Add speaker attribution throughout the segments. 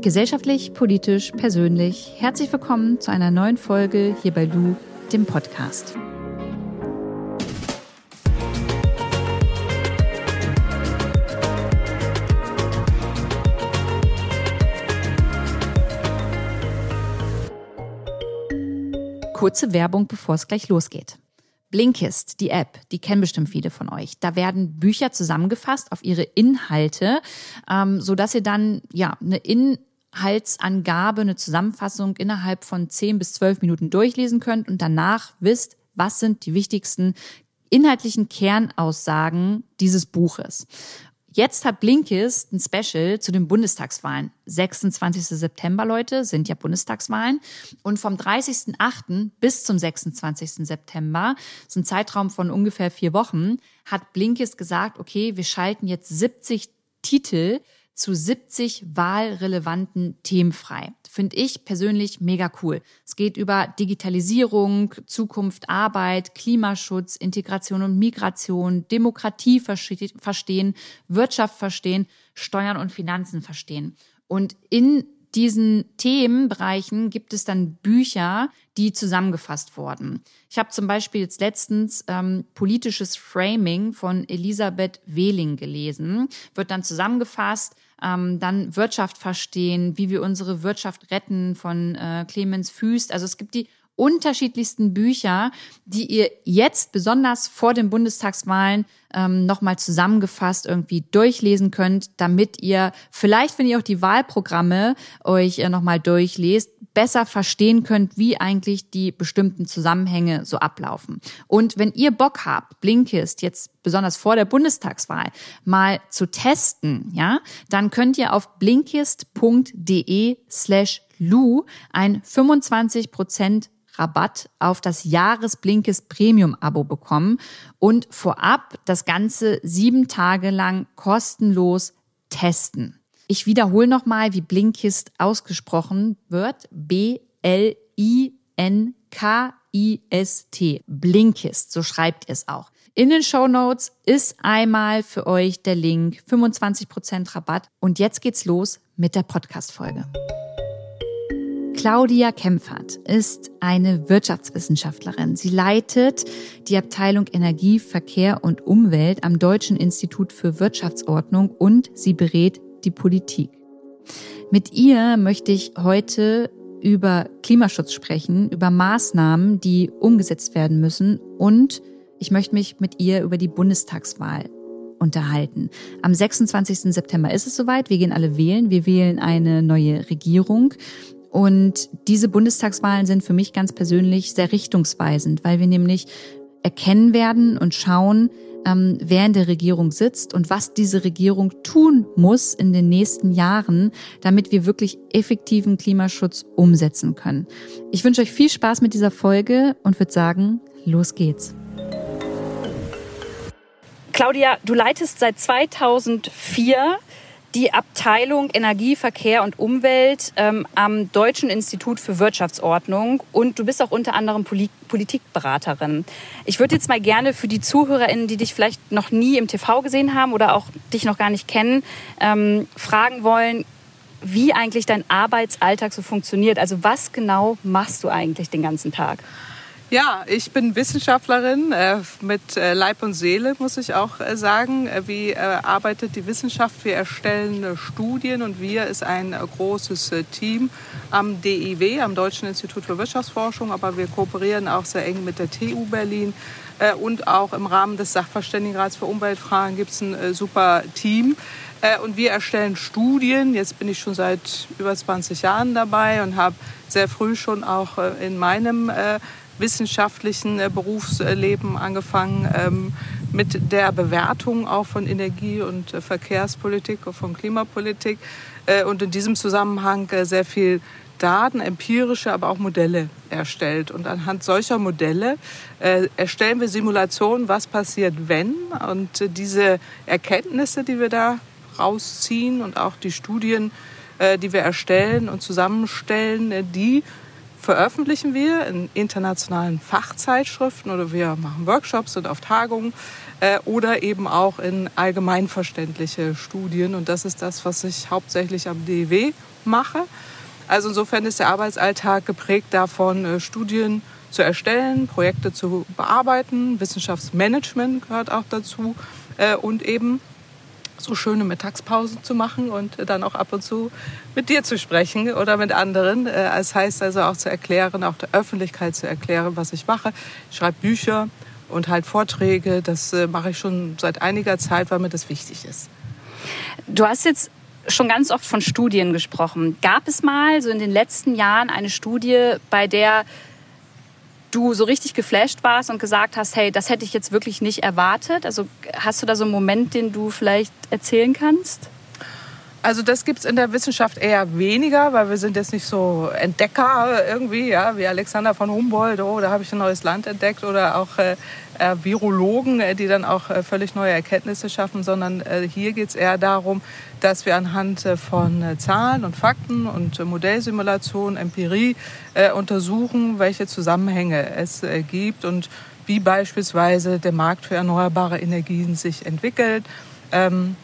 Speaker 1: Gesellschaftlich, politisch, persönlich. Herzlich willkommen zu einer neuen Folge hier bei Lu, dem Podcast. Kurze Werbung, bevor es gleich losgeht. Blinkist, die App, die kennen bestimmt viele von euch. Da werden Bücher zusammengefasst auf ihre Inhalte, ähm, so ihr dann ja eine Inhaltsangabe, eine Zusammenfassung innerhalb von 10 bis 12 Minuten durchlesen könnt und danach wisst, was sind die wichtigsten inhaltlichen Kernaussagen dieses Buches. Jetzt hat Blinkist ein Special zu den Bundestagswahlen. 26. September, Leute, sind ja Bundestagswahlen. Und vom 30.08. bis zum 26. September, ist ein Zeitraum von ungefähr vier Wochen, hat Blinkist gesagt, okay, wir schalten jetzt 70 Titel zu 70 wahlrelevanten Themen frei. Finde ich persönlich mega cool. Es geht über Digitalisierung, Zukunft, Arbeit, Klimaschutz, Integration und Migration, Demokratie verstehen, Wirtschaft verstehen, Steuern und Finanzen verstehen. Und in diesen Themenbereichen gibt es dann Bücher, die zusammengefasst wurden. Ich habe zum Beispiel jetzt letztens ähm, politisches Framing von Elisabeth Wehling gelesen. Wird dann zusammengefasst, ähm, dann Wirtschaft verstehen, wie wir unsere Wirtschaft retten von äh, Clemens Füst. Also es gibt die unterschiedlichsten Bücher, die ihr jetzt besonders vor den Bundestagswahlen ähm, nochmal zusammengefasst irgendwie durchlesen könnt, damit ihr vielleicht, wenn ihr auch die Wahlprogramme euch äh, nochmal durchlest, besser verstehen könnt, wie eigentlich die bestimmten Zusammenhänge so ablaufen. Und wenn ihr Bock habt, Blinkist jetzt besonders vor der Bundestagswahl mal zu testen, ja, dann könnt ihr auf blinkist.de slash Lu ein 25 Prozent Rabatt auf das Jahresblinkes Premium-Abo bekommen und vorab das Ganze sieben Tage lang kostenlos testen. Ich wiederhole nochmal, wie Blinkist ausgesprochen wird. B-L-I-N-K-I-S-T. Blinkist, so schreibt ihr es auch. In den Show Notes ist einmal für euch der Link 25% Rabatt. Und jetzt geht's los mit der Podcast-Folge. Claudia Kempfert ist eine Wirtschaftswissenschaftlerin. Sie leitet die Abteilung Energie, Verkehr und Umwelt am Deutschen Institut für Wirtschaftsordnung und sie berät die Politik. Mit ihr möchte ich heute über Klimaschutz sprechen, über Maßnahmen, die umgesetzt werden müssen und ich möchte mich mit ihr über die Bundestagswahl unterhalten. Am 26. September ist es soweit. Wir gehen alle wählen. Wir wählen eine neue Regierung. Und diese Bundestagswahlen sind für mich ganz persönlich sehr richtungsweisend, weil wir nämlich erkennen werden und schauen, ähm, wer in der Regierung sitzt und was diese Regierung tun muss in den nächsten Jahren, damit wir wirklich effektiven Klimaschutz umsetzen können. Ich wünsche euch viel Spaß mit dieser Folge und würde sagen, los geht's. Claudia, du leitest seit 2004 die Abteilung Energie, Verkehr und Umwelt ähm, am Deutschen Institut für Wirtschaftsordnung und du bist auch unter anderem Poli Politikberaterin. Ich würde jetzt mal gerne für die ZuhörerInnen, die dich vielleicht noch nie im TV gesehen haben oder auch dich noch gar nicht kennen, ähm, fragen wollen, wie eigentlich dein Arbeitsalltag so funktioniert. Also was genau machst du eigentlich den ganzen Tag?
Speaker 2: Ja, ich bin Wissenschaftlerin äh, mit äh, Leib und Seele, muss ich auch äh, sagen. Wie arbeitet die Wissenschaft? Wir erstellen Studien und wir ist ein großes Team am DIW, am Deutschen Institut für Wirtschaftsforschung, aber wir kooperieren auch sehr eng mit der TU Berlin. Und auch im Rahmen des Sachverständigenrats für Umweltfragen gibt es ein super Team. Und wir erstellen Studien. Jetzt bin ich schon seit über 20 Jahren dabei und habe sehr früh schon auch in meinem wissenschaftlichen äh, Berufsleben angefangen ähm, mit der Bewertung auch von Energie- und äh, Verkehrspolitik und von Klimapolitik äh, und in diesem Zusammenhang sehr viel Daten, empirische, aber auch Modelle erstellt. Und anhand solcher Modelle äh, erstellen wir Simulationen, was passiert, wenn. Und äh, diese Erkenntnisse, die wir da rausziehen und auch die Studien, äh, die wir erstellen und zusammenstellen, die veröffentlichen wir in internationalen Fachzeitschriften oder wir machen Workshops und auf Tagungen äh, oder eben auch in allgemeinverständliche Studien. Und das ist das, was ich hauptsächlich am DEW mache. Also insofern ist der Arbeitsalltag geprägt davon, äh, Studien zu erstellen, Projekte zu bearbeiten, Wissenschaftsmanagement gehört auch dazu äh, und eben so schöne Mittagspausen zu machen und dann auch ab und zu mit dir zu sprechen oder mit anderen. Äh, das heißt also auch zu erklären, auch der Öffentlichkeit zu erklären, was ich mache. Ich schreibe Bücher und halt Vorträge. Das äh, mache ich schon seit einiger Zeit, weil mir das wichtig ist.
Speaker 1: Du hast jetzt schon ganz oft von Studien gesprochen. Gab es mal so in den letzten Jahren eine Studie, bei der du so richtig geflasht warst und gesagt hast, hey, das hätte ich jetzt wirklich nicht erwartet? Also hast du da so einen Moment, den du vielleicht erzählen kannst?
Speaker 2: Also das gibt es in der Wissenschaft eher weniger, weil wir sind jetzt nicht so Entdecker irgendwie, ja, wie Alexander von Humboldt, oh, da habe ich ein neues Land entdeckt oder auch äh, äh, Virologen, äh, die dann auch äh, völlig neue Erkenntnisse schaffen, sondern äh, hier geht es eher darum, dass wir anhand äh, von Zahlen und Fakten und Modellsimulation, Empirie untersuchen, welche Zusammenhänge es gibt und wie beispielsweise der Markt für erneuerbare Energien sich entwickelt. Ähm,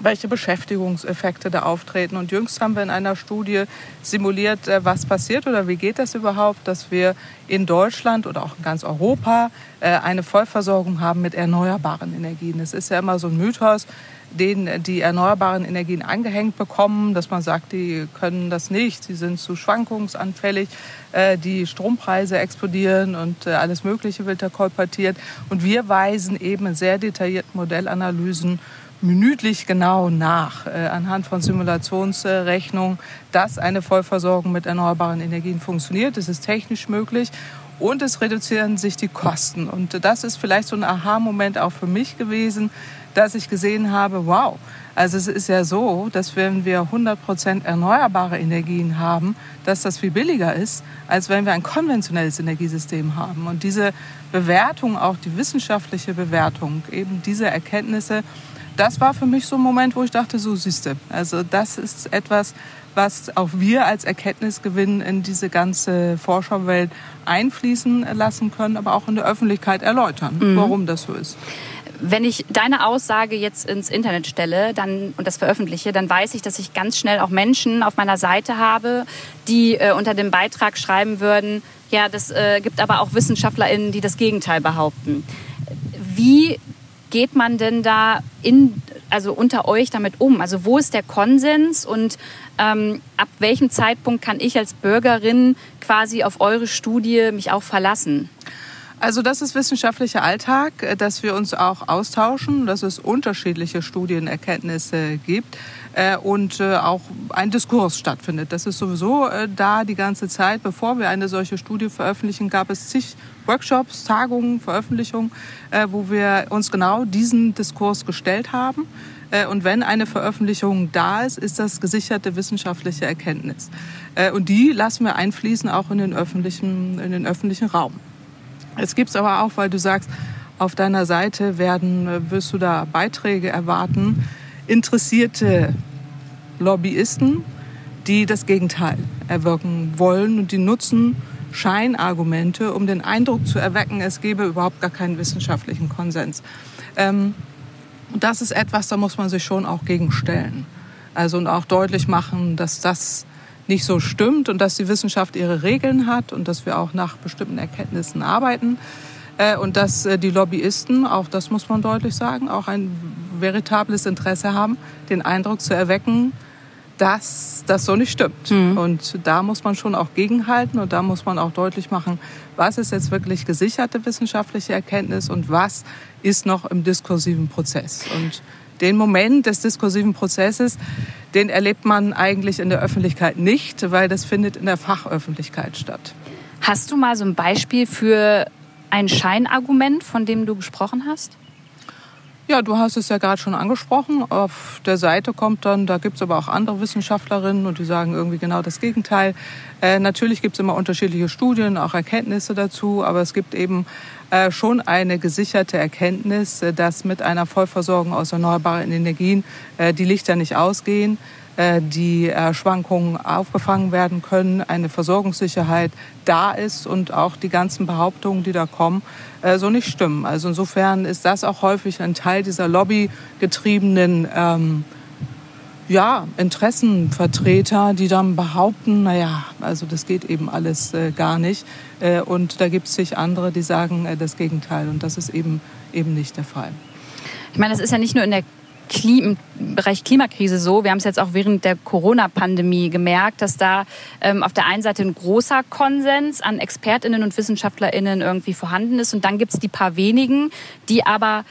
Speaker 2: welche Beschäftigungseffekte da auftreten. Und jüngst haben wir in einer Studie simuliert, äh, was passiert oder wie geht das überhaupt, dass wir in Deutschland oder auch in ganz Europa äh, eine Vollversorgung haben mit erneuerbaren Energien. Es ist ja immer so ein Mythos, den die erneuerbaren Energien angehängt bekommen, dass man sagt, die können das nicht, sie sind zu schwankungsanfällig, äh, die Strompreise explodieren und alles Mögliche wird da kolportiert. Und wir weisen eben in sehr detaillierten Modellanalysen minütlich genau nach, äh, anhand von Simulationsrechnungen, dass eine Vollversorgung mit erneuerbaren Energien funktioniert. Das ist technisch möglich und es reduzieren sich die Kosten. Und das ist vielleicht so ein Aha-Moment auch für mich gewesen, dass ich gesehen habe, wow, also es ist ja so, dass wenn wir 100 Prozent erneuerbare Energien haben, dass das viel billiger ist, als wenn wir ein konventionelles Energiesystem haben. Und diese Bewertung, auch die wissenschaftliche Bewertung, eben diese Erkenntnisse, das war für mich so ein Moment, wo ich dachte, so siehste, also das ist etwas, was auch wir als Erkenntnisgewinn in diese ganze Forscherwelt einfließen lassen können, aber auch in der Öffentlichkeit erläutern, mhm. warum das so ist.
Speaker 1: Wenn ich deine Aussage jetzt ins Internet stelle dann, und das veröffentliche, dann weiß ich, dass ich ganz schnell auch Menschen auf meiner Seite habe, die äh, unter dem Beitrag schreiben würden, ja, das äh, gibt aber auch WissenschaftlerInnen, die das Gegenteil behaupten. Wie geht man denn da in, also unter euch damit um? Also wo ist der Konsens und ähm, ab welchem Zeitpunkt kann ich als Bürgerin quasi auf eure Studie mich auch verlassen?
Speaker 2: Also das ist wissenschaftlicher Alltag, äh, dass wir uns auch austauschen, dass es unterschiedliche Studienerkenntnisse gibt äh, und äh, auch ein Diskurs stattfindet. Das ist sowieso da die ganze Zeit. Bevor wir eine solche Studie veröffentlichen, gab es zig Workshops, Tagungen, Veröffentlichungen, wo wir uns genau diesen Diskurs gestellt haben. Und wenn eine Veröffentlichung da ist, ist das gesicherte wissenschaftliche Erkenntnis. Und die lassen wir einfließen auch in den öffentlichen, in den öffentlichen Raum. Es gibt es aber auch, weil du sagst, auf deiner Seite werden, äh, wirst du da Beiträge erwarten, interessierte Lobbyisten, die das Gegenteil erwirken wollen und die nutzen Scheinargumente, um den Eindruck zu erwecken, es gebe überhaupt gar keinen wissenschaftlichen Konsens. Ähm, das ist etwas, da muss man sich schon auch gegenstellen. Also und auch deutlich machen, dass das nicht so stimmt und dass die Wissenschaft ihre Regeln hat und dass wir auch nach bestimmten Erkenntnissen arbeiten äh, und dass äh, die Lobbyisten, auch das muss man deutlich sagen, auch ein veritables Interesse haben, den Eindruck zu erwecken, dass das so nicht stimmt. Mhm. Und da muss man schon auch gegenhalten und da muss man auch deutlich machen, was ist jetzt wirklich gesicherte wissenschaftliche Erkenntnis und was ist noch im diskursiven Prozess. Und den Moment des diskursiven Prozesses, den erlebt man eigentlich in der Öffentlichkeit nicht, weil das findet in der Fachöffentlichkeit statt.
Speaker 1: Hast du mal so ein Beispiel für ein Scheinargument, von dem du gesprochen hast?
Speaker 2: Ja, du hast es ja gerade schon angesprochen. Auf der Seite kommt dann, da gibt es aber auch andere Wissenschaftlerinnen und die sagen irgendwie genau das Gegenteil. Äh, natürlich gibt es immer unterschiedliche Studien, auch Erkenntnisse dazu, aber es gibt eben äh, schon eine gesicherte Erkenntnis, äh, dass mit einer Vollversorgung aus erneuerbaren Energien äh, die Lichter nicht ausgehen die Schwankungen aufgefangen werden können, eine Versorgungssicherheit da ist und auch die ganzen Behauptungen, die da kommen, so nicht stimmen. Also insofern ist das auch häufig ein Teil dieser lobbygetriebenen ähm, ja, Interessenvertreter, die dann behaupten, naja, also das geht eben alles äh, gar nicht. Äh, und da gibt es sich andere, die sagen äh, das Gegenteil. Und das ist eben, eben nicht der Fall.
Speaker 1: Ich meine, das ist ja nicht nur in der Klim im Bereich Klimakrise so. Wir haben es jetzt auch während der Corona-Pandemie gemerkt, dass da ähm, auf der einen Seite ein großer Konsens an ExpertInnen und WissenschaftlerInnen irgendwie vorhanden ist. Und dann gibt es die paar wenigen, die aber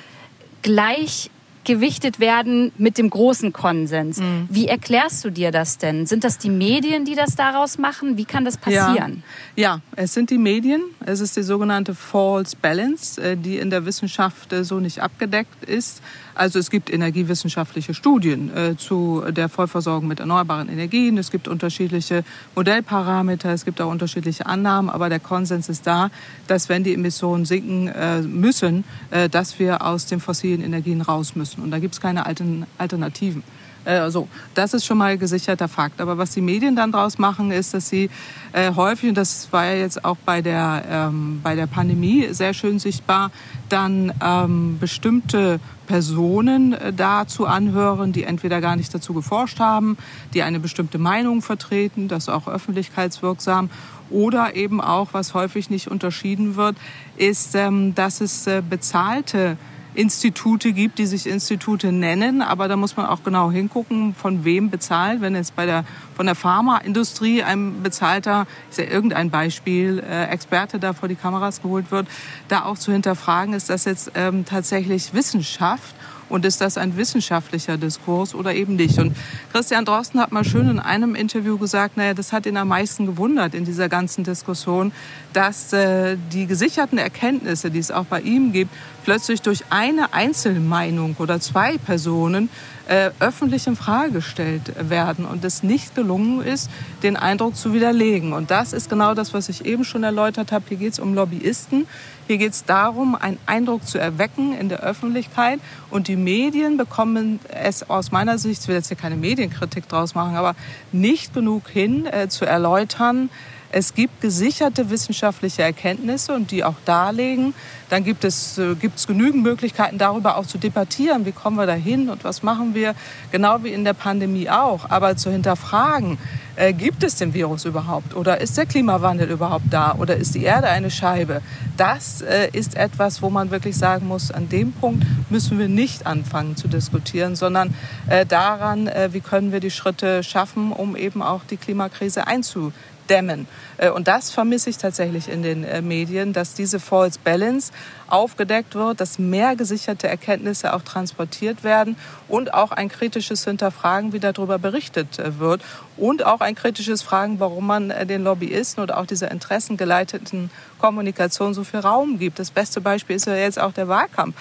Speaker 1: gleich gewichtet werden mit dem großen Konsens. Mhm. Wie erklärst du dir das denn? Sind das die Medien, die das daraus machen? Wie kann das passieren?
Speaker 2: Ja, ja es sind die Medien. Es ist die sogenannte False Balance, äh, die in der Wissenschaft äh, so nicht abgedeckt ist. Also es gibt energiewissenschaftliche Studien äh, zu der Vollversorgung mit erneuerbaren Energien. Es gibt unterschiedliche Modellparameter, es gibt auch unterschiedliche Annahmen, aber der Konsens ist da, dass wenn die Emissionen sinken äh, müssen, äh, dass wir aus den fossilen Energien raus müssen. Und da gibt es keine Alternativen. Also, das ist schon mal gesicherter Fakt. Aber was die Medien dann daraus machen, ist, dass sie äh, häufig, und das war ja jetzt auch bei der, ähm, bei der Pandemie sehr schön sichtbar, dann ähm, bestimmte Personen äh, dazu anhören, die entweder gar nicht dazu geforscht haben, die eine bestimmte Meinung vertreten, das auch öffentlichkeitswirksam oder eben auch, was häufig nicht unterschieden wird, ist, ähm, dass es äh, bezahlte Institute gibt, die sich Institute nennen, aber da muss man auch genau hingucken, von wem bezahlt. Wenn jetzt bei der von der Pharmaindustrie ein bezahlter, ich sage irgendein Beispiel, äh, Experte da vor die Kameras geholt wird, da auch zu hinterfragen, ist das jetzt ähm, tatsächlich Wissenschaft und ist das ein wissenschaftlicher Diskurs oder eben nicht? Und Christian Drosten hat mal schön in einem Interview gesagt, naja, das hat ihn am meisten gewundert in dieser ganzen Diskussion, dass äh, die gesicherten Erkenntnisse, die es auch bei ihm gibt, plötzlich durch eine Einzelmeinung oder zwei Personen äh, öffentlich in Frage gestellt werden und es nicht gelungen ist, den Eindruck zu widerlegen. Und das ist genau das, was ich eben schon erläutert habe. Hier geht es um Lobbyisten. Hier geht es darum, einen Eindruck zu erwecken in der Öffentlichkeit. Und die Medien bekommen es aus meiner Sicht, ich will jetzt hier keine Medienkritik draus machen, aber nicht genug hin, äh, zu erläutern, es gibt gesicherte wissenschaftliche Erkenntnisse und die auch darlegen. Dann gibt es äh, gibt's genügend Möglichkeiten, darüber auch zu debattieren. Wie kommen wir dahin und was machen wir? Genau wie in der Pandemie auch. Aber zu hinterfragen, äh, gibt es den Virus überhaupt? Oder ist der Klimawandel überhaupt da? Oder ist die Erde eine Scheibe? Das äh, ist etwas, wo man wirklich sagen muss, an dem Punkt müssen wir nicht anfangen zu diskutieren, sondern äh, daran, äh, wie können wir die Schritte schaffen, um eben auch die Klimakrise einzudämmen dämmen. Äh, und das vermisse ich tatsächlich in den äh, Medien, dass diese False Balance aufgedeckt wird, dass mehr gesicherte Erkenntnisse auch transportiert werden und auch ein kritisches Hinterfragen, wie darüber berichtet äh, wird und auch ein kritisches Fragen, warum man den Lobbyisten oder auch dieser interessengeleiteten Kommunikation so viel Raum gibt. Das beste Beispiel ist ja jetzt auch der Wahlkampf,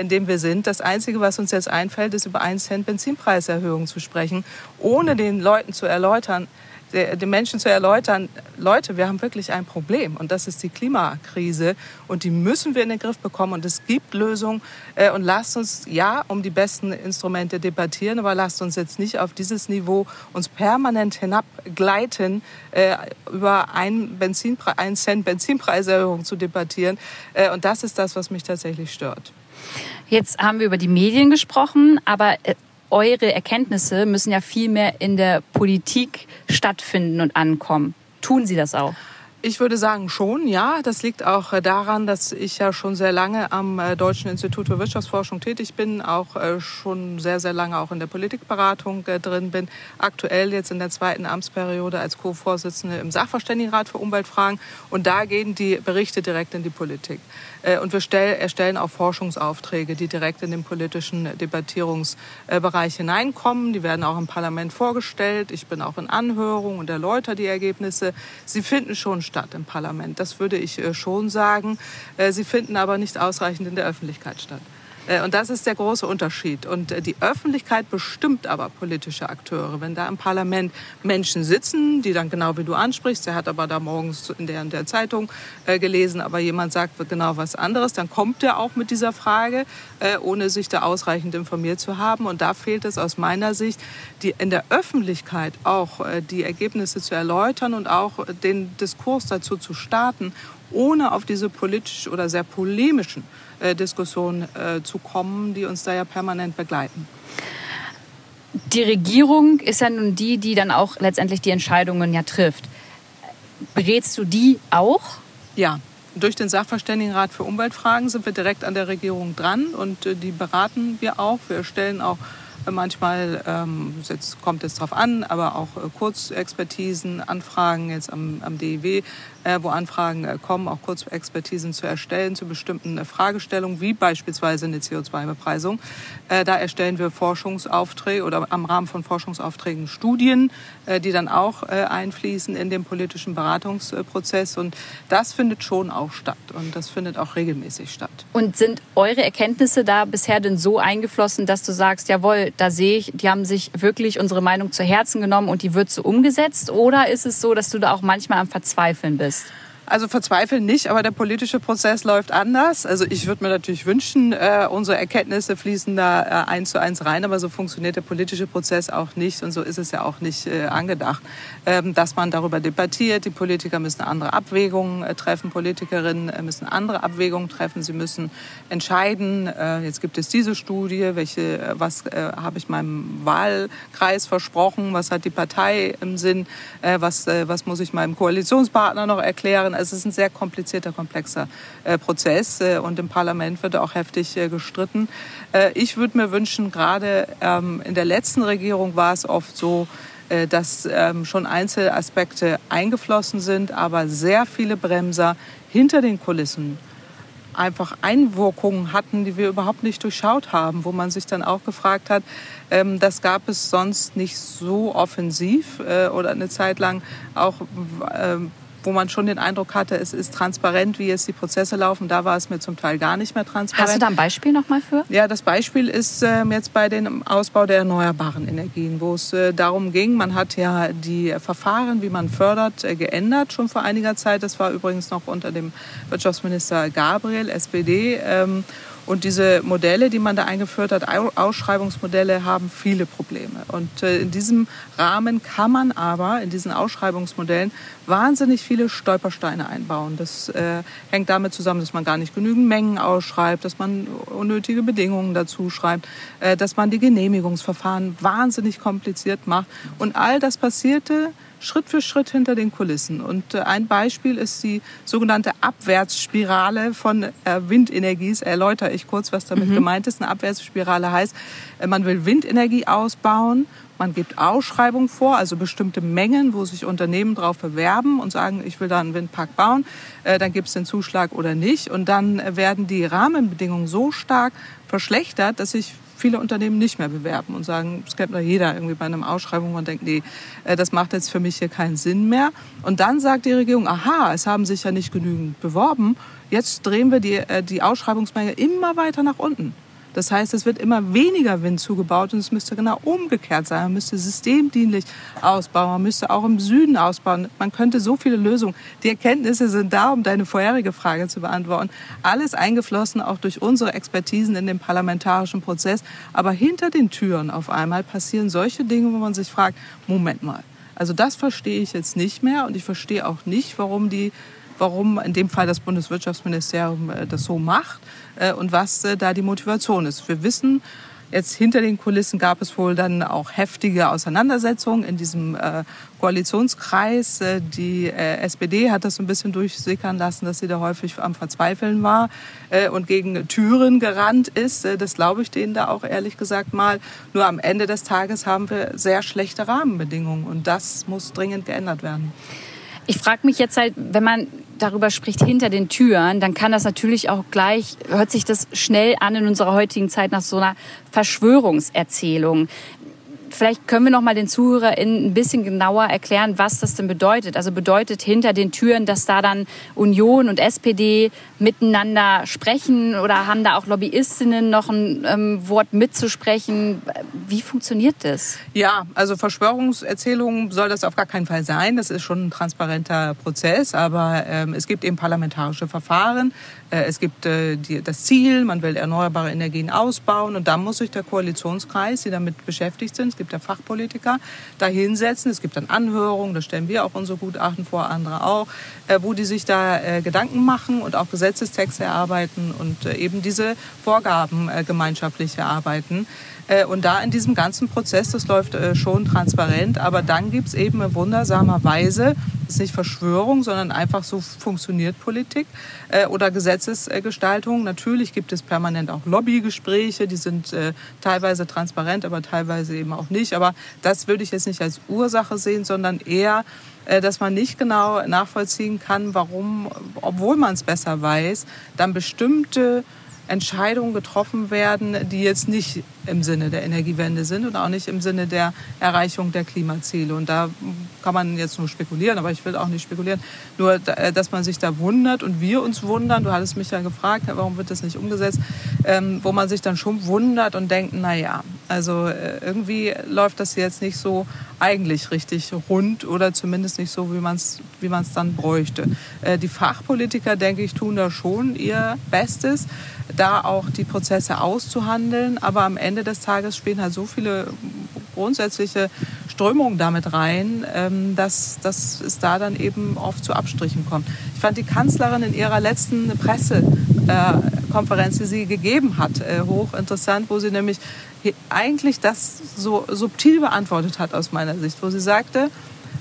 Speaker 2: in dem wir sind. Das Einzige, was uns jetzt einfällt, ist über 1 Cent Benzinpreiserhöhung zu sprechen, ohne den Leuten zu erläutern, den Menschen zu erläutern, Leute, wir haben wirklich ein Problem und das ist die Klimakrise und die müssen wir in den Griff bekommen und es gibt Lösungen äh, und lasst uns ja um die besten Instrumente debattieren, aber lasst uns jetzt nicht auf dieses Niveau uns permanent hinabgleiten, äh, über einen, Benzinpre einen Cent Benzinpreiserhöhung zu debattieren äh, und das ist das, was mich tatsächlich stört.
Speaker 1: Jetzt haben wir über die Medien gesprochen, aber eure Erkenntnisse müssen ja viel mehr in der Politik stattfinden und ankommen. Tun sie das auch?
Speaker 2: Ich würde sagen schon, ja. Das liegt auch äh, daran, dass ich ja schon sehr lange am äh, Deutschen Institut für Wirtschaftsforschung tätig bin, auch äh, schon sehr, sehr lange auch in der Politikberatung drin bin. Aktuell jetzt in der zweiten Amtsperiode als Co-Vorsitzende im Sachverständigenrat für Umweltfragen. Und da gehen die Berichte direkt in die Politik. Und wir erstellen auch Forschungsaufträge, die direkt in den politischen Debattierungsbereich hineinkommen. Die werden auch im Parlament vorgestellt. Ich bin auch in Anhörungen und erläutere die Ergebnisse. Sie finden schon statt im Parlament. Das würde ich äh, schon sagen. Äh, sie finden aber nicht ausreichend in der Öffentlichkeit statt. Äh, und das ist der große Unterschied. Und äh, die Öffentlichkeit bestimmt aber politische Akteure. Wenn da im Parlament Menschen sitzen, die dann genau wie du ansprichst, der hat aber da morgens in der, in der Zeitung äh, gelesen, aber jemand sagt genau was anderes, dann kommt er auch mit dieser Frage, ohne sich da ausreichend informiert zu haben. Und da fehlt es aus meiner Sicht, die, in der Öffentlichkeit auch die Ergebnisse zu erläutern und auch den Diskurs dazu zu starten, ohne auf diese politisch oder sehr polemischen äh, Diskussionen äh, zu kommen, die uns da ja permanent begleiten.
Speaker 1: Die Regierung ist ja nun die, die dann auch letztendlich die Entscheidungen ja trifft. Berätst du die auch?
Speaker 2: Ja, durch den Sachverständigenrat für Umweltfragen sind wir direkt an der Regierung dran und äh, die beraten wir auch. Wir stellen auch Manchmal ähm, jetzt kommt es darauf an, aber auch äh, Kurzexpertisen, Anfragen jetzt am, am DIW, äh, wo Anfragen äh, kommen, auch Kurzexpertisen zu erstellen zu bestimmten äh, Fragestellungen, wie beispielsweise eine CO2-Bepreisung. Äh, da erstellen wir Forschungsaufträge oder am Rahmen von Forschungsaufträgen Studien, äh, die dann auch einfließen in den politischen Beratungsprozess. Und das findet schon auch statt und das findet auch regelmäßig statt.
Speaker 1: Und sind eure Erkenntnisse da bisher denn so eingeflossen, dass du sagst, jawohl, da sehe ich, die haben sich wirklich unsere Meinung zu Herzen genommen und die wird so umgesetzt? Oder ist es so, dass du da auch manchmal am Verzweifeln bist? podcast.
Speaker 2: Also verzweifeln nicht, aber der politische Prozess läuft anders. Also ich würde mir natürlich wünschen, äh, unsere Erkenntnisse fließen da äh, eins zu eins rein, aber so funktioniert der politische Prozess auch nicht und so ist es ja auch nicht äh, angedacht, ähm, dass man darüber debattiert. Die Politiker müssen andere Abwägungen äh, treffen, Politikerinnen äh, müssen andere Abwägungen treffen. Sie müssen entscheiden. Äh, jetzt gibt es diese Studie, welche, was habe ich meinem Wahlkreis versprochen, was hat die Partei im Sinn, was, was muss ich meinem Koalitionspartner noch erklären es ist ein sehr komplizierter, komplexer äh, Prozess äh, und im Parlament wird auch heftig äh, gestritten. Äh, ich würde mir wünschen, gerade ähm, in der letzten Regierung war es oft so, äh, dass ähm, schon Einzelaspekte eingeflossen sind, aber sehr viele Bremser hinter den Kulissen einfach Einwirkungen hatten, die wir überhaupt nicht durchschaut haben, wo man sich dann auch gefragt hat, ähm, das gab es sonst nicht so offensiv äh, oder eine Zeit lang auch ähm, wo man schon den Eindruck hatte, es ist transparent, wie jetzt die Prozesse laufen. Da war es mir zum Teil gar nicht mehr transparent.
Speaker 1: Hast du da ein Beispiel noch mal für?
Speaker 2: Ja, das Beispiel ist äh, jetzt bei dem Ausbau der erneuerbaren Energien, wo es äh, darum ging, man hat ja die Verfahren, wie man fördert, äh, geändert schon vor einiger Zeit. Das war übrigens noch unter dem Wirtschaftsminister Gabriel, SPD. Und diese Modelle, die man da eingeführt hat, Ausschreibungsmodelle, haben viele Probleme. Und äh, in diesem Rahmen kann man aber in diesen Ausschreibungsmodellen wahnsinnig viele Stolpersteine einbauen. Das äh, hängt damit zusammen, dass man gar nicht genügend Mengen ausschreibt, dass man unnötige Bedingungen dazu schreibt, äh, dass man die Genehmigungsverfahren wahnsinnig kompliziert macht. Und all das passierte Schritt für Schritt hinter den Kulissen. Und äh, ein Beispiel ist die sogenannte Abwärtsspirale von äh, Windenergie. Das erläutere ich kurz, was damit mhm. gemeint ist. Eine Abwärtsspirale heißt, äh, man will Windenergie ausbauen. Man gibt Ausschreibungen vor, also bestimmte Mengen, wo sich Unternehmen darauf bewerben und sagen, ich will da einen Windpark bauen. Dann gibt es den Zuschlag oder nicht. Und dann werden die Rahmenbedingungen so stark verschlechtert, dass sich viele Unternehmen nicht mehr bewerben und sagen, es kennt doch jeder irgendwie bei einer Ausschreibung und denkt, nee, äh, das macht jetzt für mich hier keinen Sinn mehr. Und dann sagt die Regierung, aha, es haben sich ja nicht genügend beworben, jetzt drehen wir die, äh, die Ausschreibungsmenge immer weiter nach unten. Das heißt, es wird immer weniger Wind zugebaut und es müsste genau umgekehrt sein. Man müsste systemdienlich ausbauen, man müsste auch im Süden ausbauen. Man könnte so viele Lösungen. Die Erkenntnisse sind da, um deine vorherige Frage zu beantworten. Alles eingeflossen, auch durch unsere Expertisen in dem parlamentarischen Prozess. Aber hinter den Türen auf einmal passieren solche Dinge, wo man sich fragt, Moment mal. Also das verstehe ich jetzt nicht mehr und ich verstehe auch nicht, warum die warum in dem Fall das Bundeswirtschaftsministerium äh, das so macht äh, und was äh, da die Motivation ist. Wir wissen, Jetzt hinter den Kulissen gab es wohl dann auch heftige Auseinandersetzungen in diesem Koalitionskreis. Die SPD hat das so ein bisschen durchsickern lassen, dass sie da häufig am Verzweifeln war und gegen Türen gerannt ist. das glaube ich denen da auch ehrlich gesagt mal. Nur am Ende des Tages haben wir sehr schlechte Rahmenbedingungen und das muss dringend geändert werden.
Speaker 1: Ich frage mich jetzt halt, wenn man darüber spricht hinter den Türen, dann kann das natürlich auch gleich, hört sich das schnell an in unserer heutigen Zeit nach so einer Verschwörungserzählung. Vielleicht können wir noch mal den ZuhörerInnen ein bisschen genauer erklären, was das denn bedeutet. Also bedeutet hinter den Türen, dass da dann Union und SPD miteinander sprechen oder haben da auch Lobbyistinnen noch ein ähm, Wort mitzusprechen? Wie funktioniert das?
Speaker 2: Ja, also Verschwörungserzählungen soll das auf gar keinen Fall sein. Das ist schon ein transparenter Prozess, aber ähm, es gibt eben parlamentarische Verfahren. Äh, es gibt äh, das Ziel, man will erneuerbare Energien ausbauen und da muss sich der Koalitionskreis, die damit beschäftigt sind, es gibt ja Fachpolitiker, da hinsetzen. Es gibt dann Anhörungen, da stellen wir auch unsere Gutachten vor, andere auch, äh, wo die sich da Gedanken machen und auch Gesetzestexte erarbeiten und eben diese Vorgaben gemeinschaftlich erarbeiten. Äh, und da in diesem ganzen Prozess, das läuft äh, schon transparent, aber dann gibt es eben wundersamerweise, das ist nicht Verschwörung, sondern einfach so funktioniert Politik äh, oder Gesetzesgestaltung. Natürlich gibt es permanent auch Lobbygespräche, die sind teilweise transparent, aber teilweise eben auch nicht. Aber das würde ich jetzt nicht als Ursache sehen, sondern eher dass man nicht genau nachvollziehen kann, warum, obwohl man es besser weiß, dann bestimmte Entscheidungen getroffen werden, die jetzt nicht im Sinne der Energiewende sind und auch nicht im Sinne der Erreichung der Klimaziele. Und da kann man jetzt nur spekulieren, aber ich will auch nicht spekulieren. Nur, äh, dass man sich da wundert und wir uns wundern. Du hattest mich ja gefragt, warum wird das nicht umgesetzt? Ähm, wo man sich dann schon wundert und denkt, na ja, also äh, irgendwie läuft das jetzt nicht so eigentlich richtig rund oder zumindest nicht so, wie man es wie man's dann bräuchte. Äh, die Fachpolitiker, denke ich, tun da schon ihr Bestes, da auch die Prozesse auszuhandeln. Aber am Ende des Tages spielen halt so viele grundsätzliche Strömungen damit rein, ähm, dass, dass es da dann eben oft zu Abstrichen kommt. Ich fand die Kanzlerin in ihrer letzten Pressekonferenz, die sie gegeben hat, äh, hochinteressant, wo sie nämlich eigentlich das so subtil beantwortet hat aus meiner Sicht, wo sie sagte,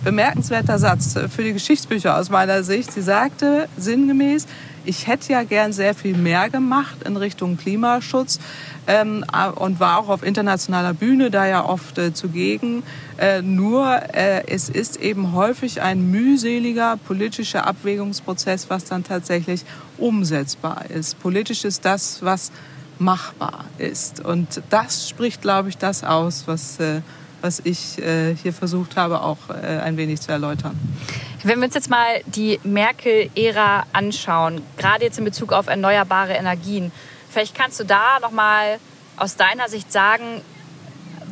Speaker 2: bemerkenswerter Satz für die Geschichtsbücher aus meiner Sicht, sie sagte sinngemäß, ich hätte ja gern sehr viel mehr gemacht in Richtung Klimaschutz ähm, und war auch auf internationaler Bühne da ja oft äh, zugegen. Äh, nur äh, es ist eben häufig ein mühseliger politischer Abwägungsprozess, was dann tatsächlich umsetzbar ist. Politisch ist das, was machbar ist. Und das spricht, glaube ich, das aus, was, äh, was ich äh, hier versucht habe, auch äh, ein wenig zu erläutern.
Speaker 1: Wenn wir uns jetzt mal die Merkel-Ära anschauen, gerade jetzt in Bezug auf erneuerbare Energien, vielleicht kannst du da noch mal aus deiner Sicht sagen,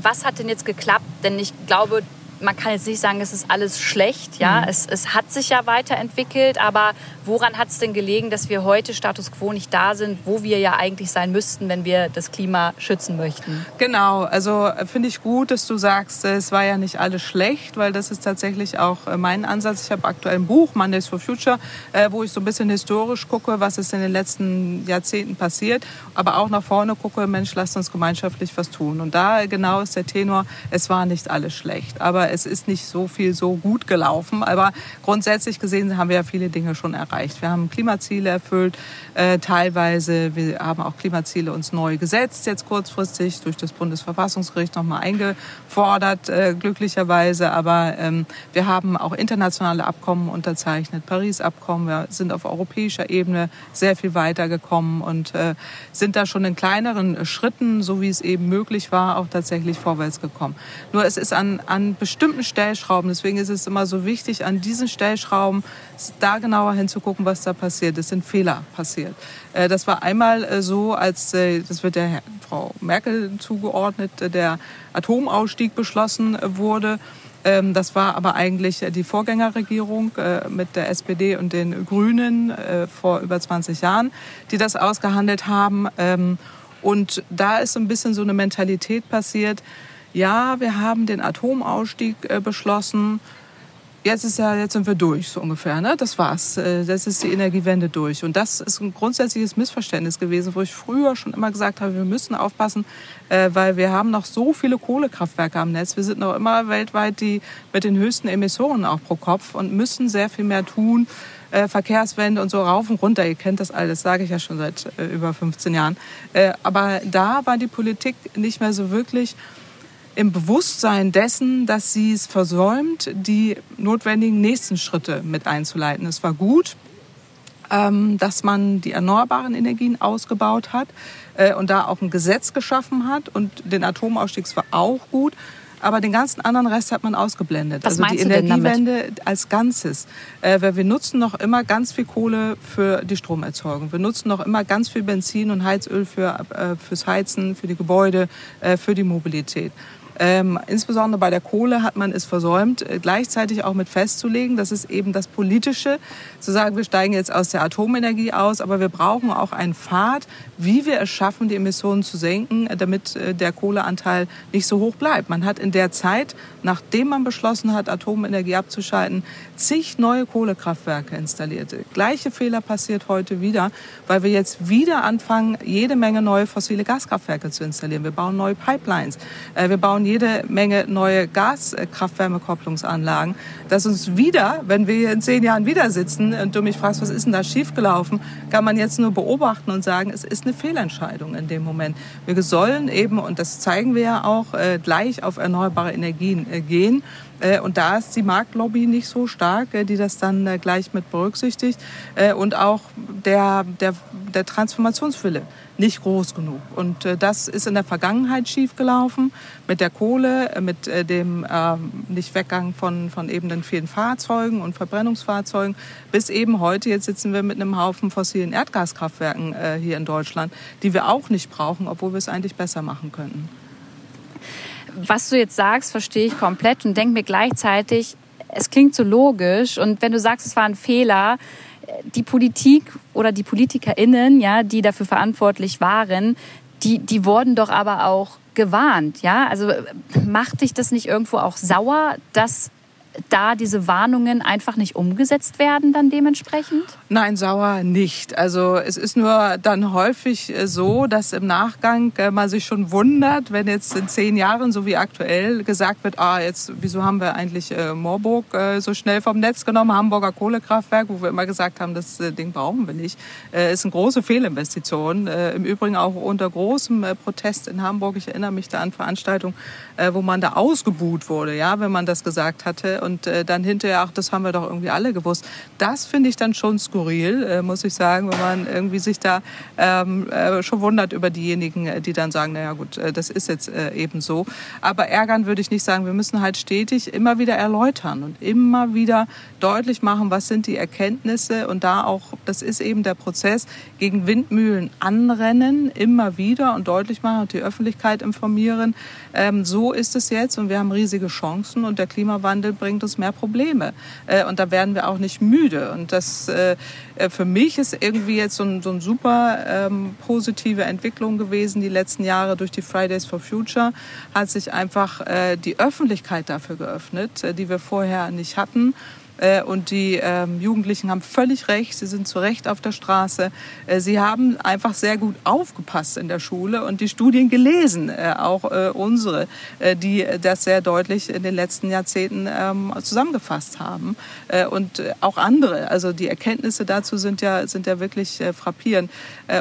Speaker 1: was hat denn jetzt geklappt? Denn ich glaube, man kann jetzt nicht sagen, es ist alles schlecht. Ja? Mhm. Es, es hat sich ja weiterentwickelt, aber woran hat es denn gelegen, dass wir heute Status quo nicht da sind, wo wir ja eigentlich sein müssten, wenn wir das Klima schützen möchten?
Speaker 2: Genau, also äh, finde ich gut, dass du sagst, es war ja nicht alles schlecht, weil das ist tatsächlich auch äh, mein Ansatz. Ich habe aktuell ein Buch, Mondays for Future, äh, wo ich so ein bisschen historisch gucke, was ist in den letzten Jahrzehnten passiert, aber auch nach vorne gucke, Mensch, lasst uns gemeinschaftlich was tun. Und da genau ist der Tenor, es war nicht alles schlecht. Aber es ist nicht so viel so gut gelaufen. Aber grundsätzlich gesehen haben wir ja viele Dinge schon erreicht. Wir haben Klimaziele erfüllt, äh, teilweise. Wir haben auch Klimaziele uns neu gesetzt, jetzt kurzfristig durch das Bundesverfassungsgericht nochmal eingefordert, äh, glücklicherweise. Aber ähm, wir haben auch internationale Abkommen unterzeichnet, Paris-Abkommen. Wir sind auf europäischer Ebene sehr viel weitergekommen und äh, sind da schon in kleineren Schritten, so wie es eben möglich war, auch tatsächlich vorwärts gekommen. Nur es ist an, an bestimmten bestimmten Stellschrauben, deswegen ist es immer so wichtig, an diesen Stellschrauben da genauer hinzugucken, was da passiert. Es sind Fehler passiert. Äh, das war einmal äh, so, als, äh, das wird der Frau Merkel zugeordnet, der Atomausstieg beschlossen wurde. Ähm, das war aber eigentlich die Vorgängerregierung mit der SPD und den Grünen vor über 20 Jahren, die das ausgehandelt haben. Ähm, und da ist so ein bisschen so eine Mentalität passiert, ja, wir haben den Atomausstieg äh, beschlossen. Jetzt ist ja, jetzt sind wir durch, so ungefähr. Ne? Das war's. Äh, das ist die Energiewende durch. Und das ist ein grundsätzliches Missverständnis gewesen, wo ich früher schon immer gesagt habe, wir müssen aufpassen, äh, weil wir haben noch so viele Kohlekraftwerke am Netz. Wir sind noch immer weltweit die mit den höchsten Emissionen auch pro Kopf und müssen sehr viel mehr tun. Äh, Verkehrswende und so rauf und runter. Ihr kennt das alles, sage ich ja schon seit äh, über 15 Jahren. Aber da war die Politik nicht mehr so wirklich im Bewusstsein dessen, dass sie es versäumt, die notwendigen nächsten Schritte mit einzuleiten. Es war gut, ähm, dass man die erneuerbaren Energien ausgebaut hat äh, und da auch ein Gesetz geschaffen hat. Und den Atomausstieg war auch gut. aber den ganzen anderen Rest hat man ausgeblendet.
Speaker 1: Was
Speaker 2: also die Energiewende als Ganzes. Äh, wir nutzen noch immer ganz viel Kohle für die Stromerzeugung. Wir nutzen noch immer ganz viel Benzin und Heizöl für, äh, fürs Heizen, für die Gebäude, für die Mobilität. Ähm, insbesondere bei der Kohle hat man es versäumt, äh, gleichzeitig auch mit festzulegen, das ist eben das Politische, zu sagen, wir steigen jetzt aus der Atomenergie aus, aber wir brauchen auch einen Pfad, wie wir es schaffen, die Emissionen zu senken, äh, damit äh, der Kohleanteil nicht so hoch bleibt. Man hat in der Zeit, nachdem man beschlossen hat, Atomenergie abzuschalten, zig neue Kohlekraftwerke installiert. Gleiche Fehler passiert heute wieder, weil wir jetzt wieder anfangen, jede Menge neue fossile Gaskraftwerke zu installieren. Wir bauen neue Pipelines, wir bauen bauen jede Menge neue Gas-Kraft-Wärme-Kopplungsanlagen, dass uns wieder, wenn wir in zehn Jahren wieder sitzen und du mich fragst, was ist denn da schiefgelaufen, kann man jetzt nur beobachten und sagen, es ist eine Fehlentscheidung in dem Moment. Wir sollen eben, und das zeigen wir ja auch, äh, gleich auf erneuerbare Energien äh, gehen. Äh, und da ist die Marktlobby nicht so stark, die das dann gleich mit berücksichtigt. Und auch der, der, der Transformationswille nicht groß genug. Und äh, das ist in der Vergangenheit schiefgelaufen mit der Kohle, äh, mit äh, dem äh, Nichtweggang von, von eben den vielen Fahrzeugen und Verbrennungsfahrzeugen, bis eben heute, jetzt sitzen wir mit einem Haufen fossilen Erdgaskraftwerken äh, hier in Deutschland, die wir auch nicht brauchen, obwohl wir es eigentlich besser machen könnten.
Speaker 1: Was du jetzt sagst, verstehe ich komplett und denke mir gleichzeitig, es klingt so logisch und wenn du sagst, es war ein Fehler, die Politik oder die PolitikerInnen, ja, die dafür verantwortlich waren, die, die wurden doch aber auch gewarnt, ja? Also macht dich das nicht irgendwo auch sauer, dass da diese Warnungen einfach nicht umgesetzt werden dann dementsprechend?
Speaker 2: Nein, sauer nicht. Also es ist nur dann häufig äh, so, dass im Nachgang äh, man sich schon wundert, wenn jetzt in zehn Jahren, so wie aktuell, gesagt wird, ah, jetzt, wieso haben wir eigentlich äh, Moorburg so schnell vom Netz genommen, Hamburger Kohlekraftwerk, wo wir immer gesagt haben, das Ding brauchen wir nicht. ist eine große Fehlinvestition. Im Übrigen auch unter großem Protest in Hamburg. Ich erinnere mich da an Veranstaltungen, wo man da ausgebuht wurde, ja, wenn man das gesagt hatte und äh, dann hinterher, ach, das haben wir doch irgendwie alle gewusst. Das finde ich dann schon skurril, äh, muss ich sagen, wenn man irgendwie sich da ähm, äh, schon wundert über diejenigen, äh, die dann sagen, naja gut, äh, das ist jetzt äh, eben so. Aber ärgern würde ich nicht sagen. Wir müssen halt stetig immer wieder erläutern und immer wieder deutlich machen, was sind die Erkenntnisse und da auch, das ist eben der Prozess, gegen Windmühlen anrennen, immer wieder und deutlich machen und die Öffentlichkeit informieren. Ähm, so ist es jetzt und wir haben riesige Chancen und der Klimawandel bringt bringt uns mehr Probleme. Äh, und da werden wir auch nicht müde. Und das äh, äh, für mich ist irgendwie jetzt so, so eine super ähm, positive Entwicklung gewesen die letzten Jahre durch die Fridays for Future. Hat sich einfach äh, die Öffentlichkeit dafür geöffnet, äh, die wir vorher nicht hatten. Äh, und die ähm, Jugendlichen haben völlig recht, sie sind zu Recht auf der Straße. Äh, sie haben einfach sehr gut aufgepasst in der Schule und die Studien gelesen, äh, auch unsere, die das sehr deutlich in den letzten Jahrzehnten ähm, zusammengefasst haben. Und auch andere, also die Erkenntnisse dazu sind ja, sind ja wirklich frappierend.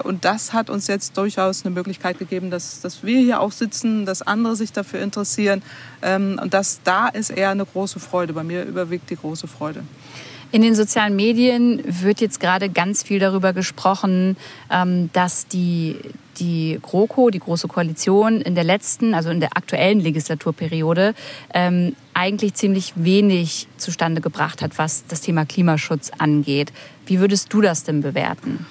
Speaker 2: Und das hat uns jetzt durchaus eine Möglichkeit gegeben, dass, dass wir hier auch sitzen, dass andere sich dafür interessieren. Ähm, und das, da ist eher eine große Freude. Bei mir überwiegt die große Freude. Freude.
Speaker 1: In den sozialen Medien wird jetzt gerade ganz viel darüber gesprochen, ähm, dass die, die GroKo, die Große Koalition, in der letzten, also in der aktuellen Legislaturperiode, ähm, eigentlich ziemlich wenig zustande gebracht hat, was das Thema Klimaschutz angeht. Wie würdest du das denn bewerten?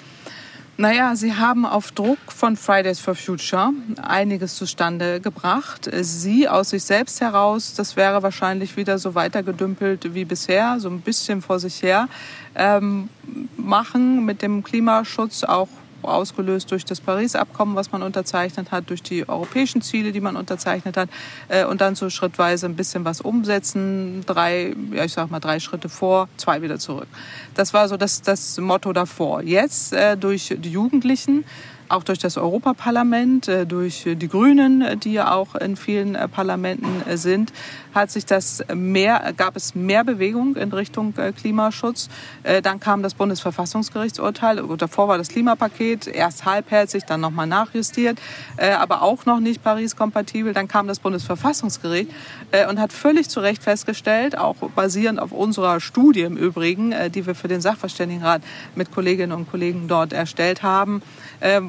Speaker 2: Naja, Sie haben auf Druck von Fridays for Future einiges zustande gebracht. Sie aus sich selbst heraus, das wäre wahrscheinlich wieder so weitergedümpelt wie bisher, so ein bisschen vor sich her, ähm, machen mit dem Klimaschutz auch ausgelöst durch das Paris-Abkommen, was man unterzeichnet hat, durch die europäischen Ziele, die man unterzeichnet hat, äh, und dann so schrittweise ein bisschen was umsetzen. Drei, ja, ich sag mal, drei Schritte vor, zwei wieder zurück. Das war so das, das Motto davor. Jetzt äh, durch die Jugendlichen auch durch das Europaparlament, äh, durch die Grünen, äh, die ja auch in vielen äh, Parlamenten sind, hat sich das mehr, gab es mehr Bewegung in Richtung Klimaschutz. Dann kam das Bundesverfassungsgerichtsurteil. Davor war das Klimapaket erst halbherzig, dann nochmal nachjustiert, aber auch noch nicht Paris-kompatibel. Dann kam das Bundesverfassungsgericht und hat völlig zu Recht festgestellt, auch basierend auf unserer Studie im Übrigen, die wir für den Sachverständigenrat mit Kolleginnen und Kollegen dort erstellt haben,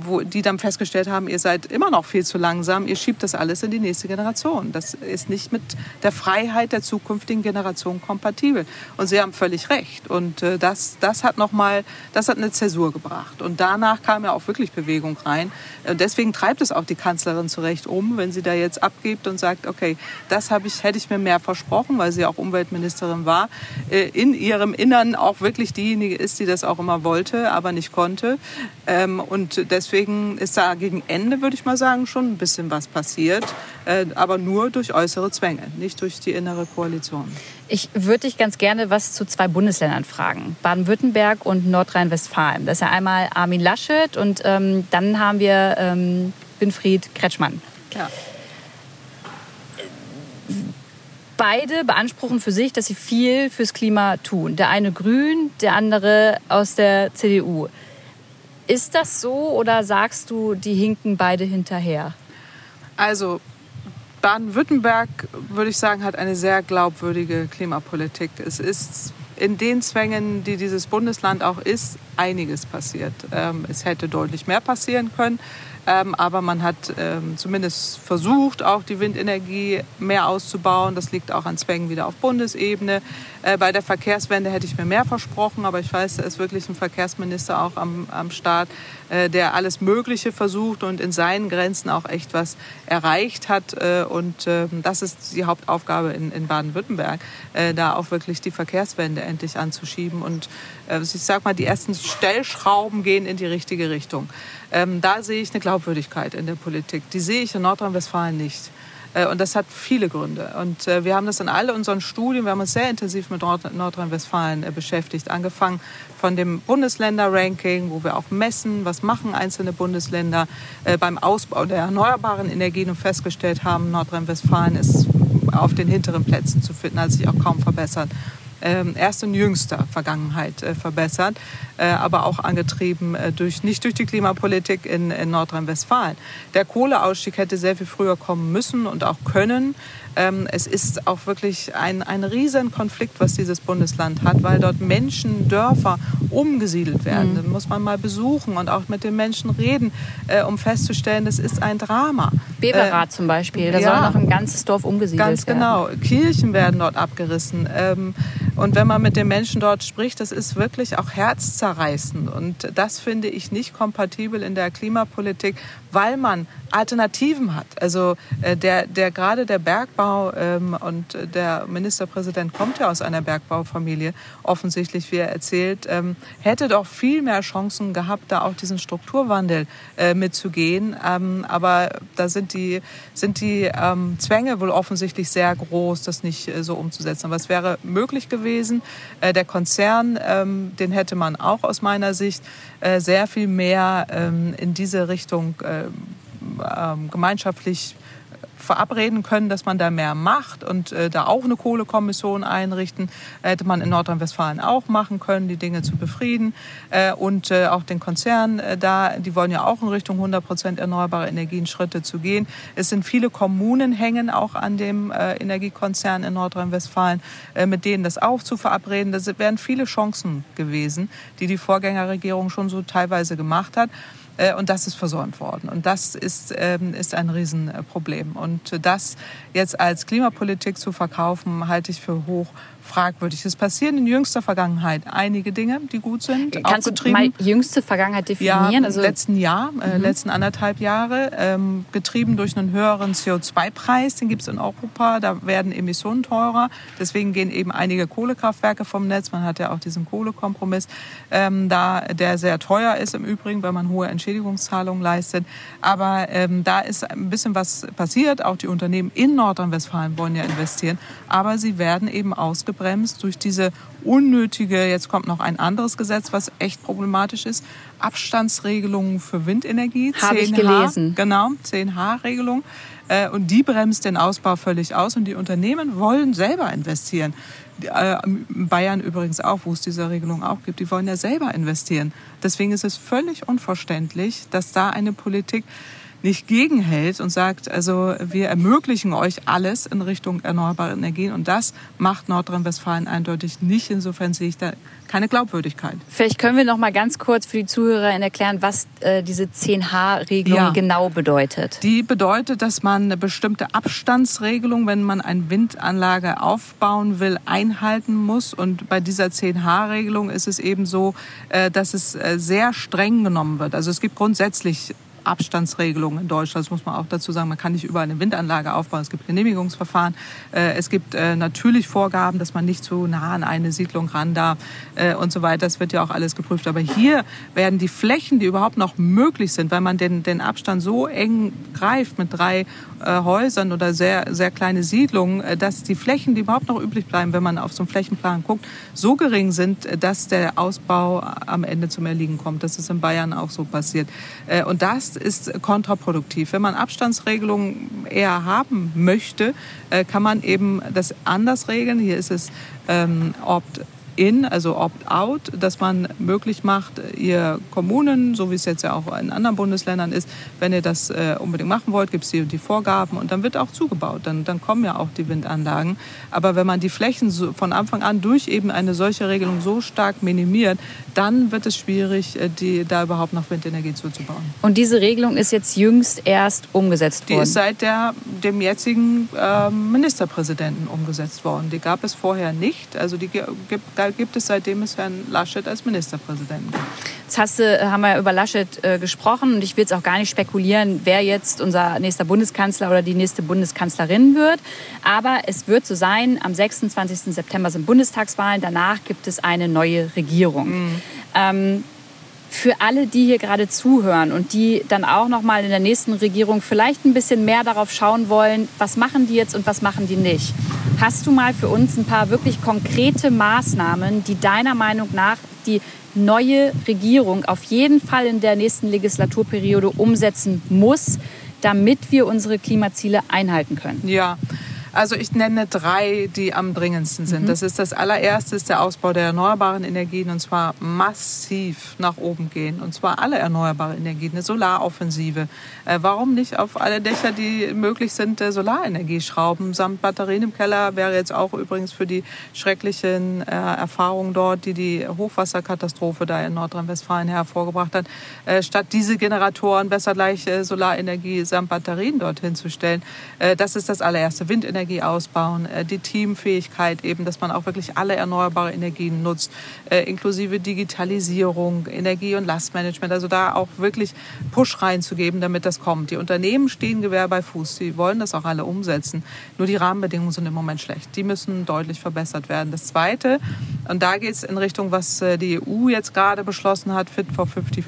Speaker 2: wo wo die dann festgestellt haben, ihr seid immer noch viel zu langsam, ihr schiebt das alles in die nächste Generation. Das ist nicht mit der Freiheit der zukünftigen Generation kompatibel. Und sie haben völlig recht. Und äh, das, das hat noch mal, das hat eine Zäsur gebracht. Und danach kam ja auch wirklich Bewegung rein. Und deswegen treibt es auch die Kanzlerin zurecht um, wenn sie da jetzt abgibt und sagt, okay, das habe ich, hätte ich mir mehr versprochen, weil sie auch Umweltministerin war, äh, in ihrem Innern auch wirklich diejenige ist, die das auch immer wollte, aber nicht konnte. Ähm, und deswegen ist da gegen Ende, würde ich mal sagen, schon ein bisschen was passiert, äh, aber nur durch äußere Zwänge, nicht durch die innere Koalition.
Speaker 1: Ich würde dich ganz gerne was zu zwei Bundesländern fragen. Baden-Württemberg und Nordrhein-Westfalen. Das ist ja einmal Armin Laschet und ähm, dann haben wir ähm, Winfried Kretschmann. Ja. Beide beanspruchen für sich, dass sie viel fürs Klima tun. Der eine grün, der andere aus der CDU. Ist das so oder sagst du, die hinken beide hinterher?
Speaker 2: Also Baden-Württemberg, würde ich sagen, hat eine sehr glaubwürdige Klimapolitik. Es ist in den Zwängen, die dieses Bundesland auch ist, einiges passiert. Ähm, es hätte deutlich mehr passieren können. Ähm, aber man hat ähm, zumindest versucht, auch die Windenergie mehr auszubauen. Das liegt auch an Zwängen wieder auf Bundesebene. Äh, bei der Verkehrswende hätte ich mir mehr versprochen, aber ich weiß, da ist wirklich ein Verkehrsminister auch am, am Start, äh, der alles Mögliche versucht und in seinen Grenzen auch echt was erreicht hat. Äh, und äh, das ist die Hauptaufgabe in, in Baden-Württemberg, äh, da auch wirklich die Verkehrswende endlich anzuschieben. Und äh, ich sage mal, die ersten Stellschrauben gehen in die richtige Richtung. Ähm, da sehe ich eine Glaubwürdigkeit in der Politik. Die sehe ich in Nordrhein-Westfalen nicht. Äh, und das hat viele Gründe. Und äh, wir haben das in all unseren Studien, wir haben uns sehr intensiv mit Nordrhein-Westfalen äh, beschäftigt, angefangen von dem Bundesländer-Ranking, wo wir auch messen, was machen einzelne Bundesländer beim Ausbau der erneuerbaren Energien und festgestellt haben, Nordrhein-Westfalen ist auf den hinteren Plätzen zu finden, hat sich auch kaum verbessert erst in jüngster Vergangenheit äh, verbessert, äh, aber auch angetrieben äh, durch, nicht durch die Klimapolitik in, in Nordrhein-Westfalen. Der Kohleausstieg hätte sehr viel früher kommen müssen und auch können. Ähm, es ist auch wirklich ein, ein Riesenkonflikt, was dieses Bundesland hat, weil dort Menschen, Dörfer umgesiedelt werden. Mhm. Das muss man mal besuchen und auch mit den Menschen reden, äh, um festzustellen, das ist ein Drama.
Speaker 1: Beverrath äh, zum Beispiel, da ja, soll noch ein ganzes Dorf umgesiedelt
Speaker 2: werden. Ganz genau. Kirchen werden dort abgerissen. Ähm, und wenn man mit den Menschen dort spricht, das ist wirklich auch herzzerreißend. Und das finde ich nicht kompatibel in der Klimapolitik, weil man Alternativen hat. Also äh, der, der gerade der Bergbau ähm, und der Ministerpräsident kommt ja aus einer Bergbaufamilie, offensichtlich, wie er erzählt, ähm, hätte doch viel mehr Chancen gehabt, da auch diesen Strukturwandel äh, mitzugehen. Ähm, aber da sind die, sind die ähm, Zwänge wohl offensichtlich sehr groß, das nicht äh, so umzusetzen. Aber es wäre möglich gewesen. Äh, der Konzern, ähm, den hätte man auch aus meiner Sicht äh, sehr viel mehr ähm, in diese Richtung äh, ähm, gemeinschaftlich verabreden können, dass man da mehr macht und äh, da auch eine Kohlekommission einrichten. Hätte man in Nordrhein-Westfalen auch machen können, die Dinge zu befrieden. Äh, und äh, auch den Konzernen äh, da, die wollen ja auch in Richtung 100 Prozent erneuerbare Energien Schritte zu gehen. Es sind viele Kommunen hängen auch an dem äh, Energiekonzern in Nordrhein-Westfalen, äh, mit denen das auch zu verabreden. Das wären viele Chancen gewesen, die die Vorgängerregierung schon so teilweise gemacht hat. Äh, und das ist versäumt worden. Und das ist, ähm, ist ein Riesenproblem. Und das jetzt als Klimapolitik zu verkaufen, halte ich für hoch fragwürdig. Es passieren in jüngster Vergangenheit einige Dinge, die gut sind.
Speaker 1: Kannst du mal jüngste Vergangenheit definieren?
Speaker 2: Ja, also letzten Jahr, äh, mhm. letzten anderthalb Jahre, ähm, getrieben durch einen höheren CO2-Preis, den gibt es in Europa. Da werden Emissionen teurer. Deswegen gehen eben einige Kohlekraftwerke vom Netz. Man hat ja auch diesen Kohlekompromiss, ähm, da der sehr teuer ist im Übrigen, weil man hohe Entschädigungszahlungen leistet. Aber ähm, da ist ein bisschen was passiert. Auch die Unternehmen in Nordrhein-Westfalen wollen ja investieren, aber sie werden eben ausgebaut ausgebremst durch diese unnötige, jetzt kommt noch ein anderes Gesetz, was echt problematisch ist, Abstandsregelungen für Windenergie.
Speaker 1: Habe ich gelesen.
Speaker 2: Genau, 10H-Regelung. Äh, und die bremst den Ausbau völlig aus und die Unternehmen wollen selber investieren. Äh, in Bayern übrigens auch, wo es diese Regelung auch gibt, die wollen ja selber investieren. Deswegen ist es völlig unverständlich, dass da eine Politik nicht gegenhält und sagt, also wir ermöglichen euch alles in Richtung erneuerbare Energien und das macht Nordrhein-Westfalen eindeutig nicht. Insofern sehe ich da keine Glaubwürdigkeit.
Speaker 1: Vielleicht können wir noch mal ganz kurz für die Zuhörer erklären, was äh, diese 10H-Regelung ja. genau bedeutet.
Speaker 2: Die bedeutet, dass man eine bestimmte Abstandsregelung, wenn man eine Windanlage aufbauen will, einhalten muss. Und bei dieser 10H-Regelung ist es eben so, äh, dass es äh, sehr streng genommen wird. Also es gibt grundsätzlich Abstandsregelungen in Deutschland. Das muss man auch dazu sagen. Man kann nicht überall eine Windanlage aufbauen. Es gibt Genehmigungsverfahren. Äh, es gibt äh, natürlich Vorgaben, dass man nicht zu nah an eine Siedlung ran darf äh, und so weiter. Das wird ja auch alles geprüft. Aber hier werden die Flächen, die überhaupt noch möglich sind, weil man den, den Abstand so eng greift mit drei Häusern oder sehr, sehr kleine Siedlungen, dass die Flächen, die überhaupt noch übrig bleiben, wenn man auf so einen Flächenplan guckt, so gering sind, dass der Ausbau am Ende zum Erliegen kommt. Das ist in Bayern auch so passiert. Und das ist kontraproduktiv. Wenn man Abstandsregelungen eher haben möchte, äh, kann man eben das anders regeln. Hier ist es ähm, opt in, also Opt-out, dass man möglich macht, ihr Kommunen, so wie es jetzt ja auch in anderen Bundesländern ist, wenn ihr das äh, unbedingt machen wollt, gibt es die, die Vorgaben und dann wird auch zugebaut. Dann, dann kommen ja auch die Windanlagen. Aber wenn man die Flächen so von Anfang an durch eben eine solche Regelung so stark minimiert, dann wird es schwierig, äh, die, da überhaupt noch Windenergie zuzubauen.
Speaker 1: Und diese Regelung ist jetzt jüngst erst umgesetzt worden?
Speaker 2: Die ist seit der, dem jetzigen äh, Ministerpräsidenten umgesetzt worden. Die gab es vorher nicht. Also die gibt gibt es seitdem es Herrn Laschet als Ministerpräsidenten gibt.
Speaker 1: Jetzt hast du, äh, haben wir über Laschet äh, gesprochen und ich will jetzt auch gar nicht spekulieren, wer jetzt unser nächster Bundeskanzler oder die nächste Bundeskanzlerin wird. Aber es wird so sein, am 26. September sind Bundestagswahlen, danach gibt es eine neue Regierung. Mhm. Ähm, für alle, die hier gerade zuhören und die dann auch noch mal in der nächsten Regierung vielleicht ein bisschen mehr darauf schauen wollen, was machen die jetzt und was machen die nicht. Hast du mal für uns ein paar wirklich konkrete Maßnahmen, die deiner Meinung nach die neue Regierung auf jeden Fall in der nächsten Legislaturperiode umsetzen muss, damit wir unsere Klimaziele einhalten können?
Speaker 2: Ja, also ich nenne drei, die am dringendsten sind. Mhm. Das ist das allererste ist der Ausbau der erneuerbaren Energien und zwar massiv nach oben gehen und zwar alle erneuerbaren Energien, eine Solaroffensive. Äh, warum nicht auf alle Dächer, die möglich sind, äh, Solarenergie schrauben samt Batterien im Keller wäre jetzt auch übrigens für die schrecklichen äh, Erfahrungen dort, die die Hochwasserkatastrophe da in Nordrhein-Westfalen hervorgebracht hat, äh, statt diese Generatoren besser gleich äh, Solarenergie samt Batterien dorthin zu stellen. Äh, das ist das allererste. Windenergie Windenergie ausbauen, äh, die Teamfähigkeit eben, dass man auch wirklich alle erneuerbaren Energien nutzt, äh, inklusive Digitalisierung, Energie- und Lastmanagement. Also da auch wirklich Push reinzugeben, damit das kommt. Die Unternehmen stehen Gewehr bei Fuß. Sie wollen das auch alle umsetzen. Nur die Rahmenbedingungen sind im Moment schlecht. Die müssen deutlich verbessert werden. Das Zweite, und da geht es in Richtung, was äh, die EU jetzt gerade beschlossen hat, Fit for 55,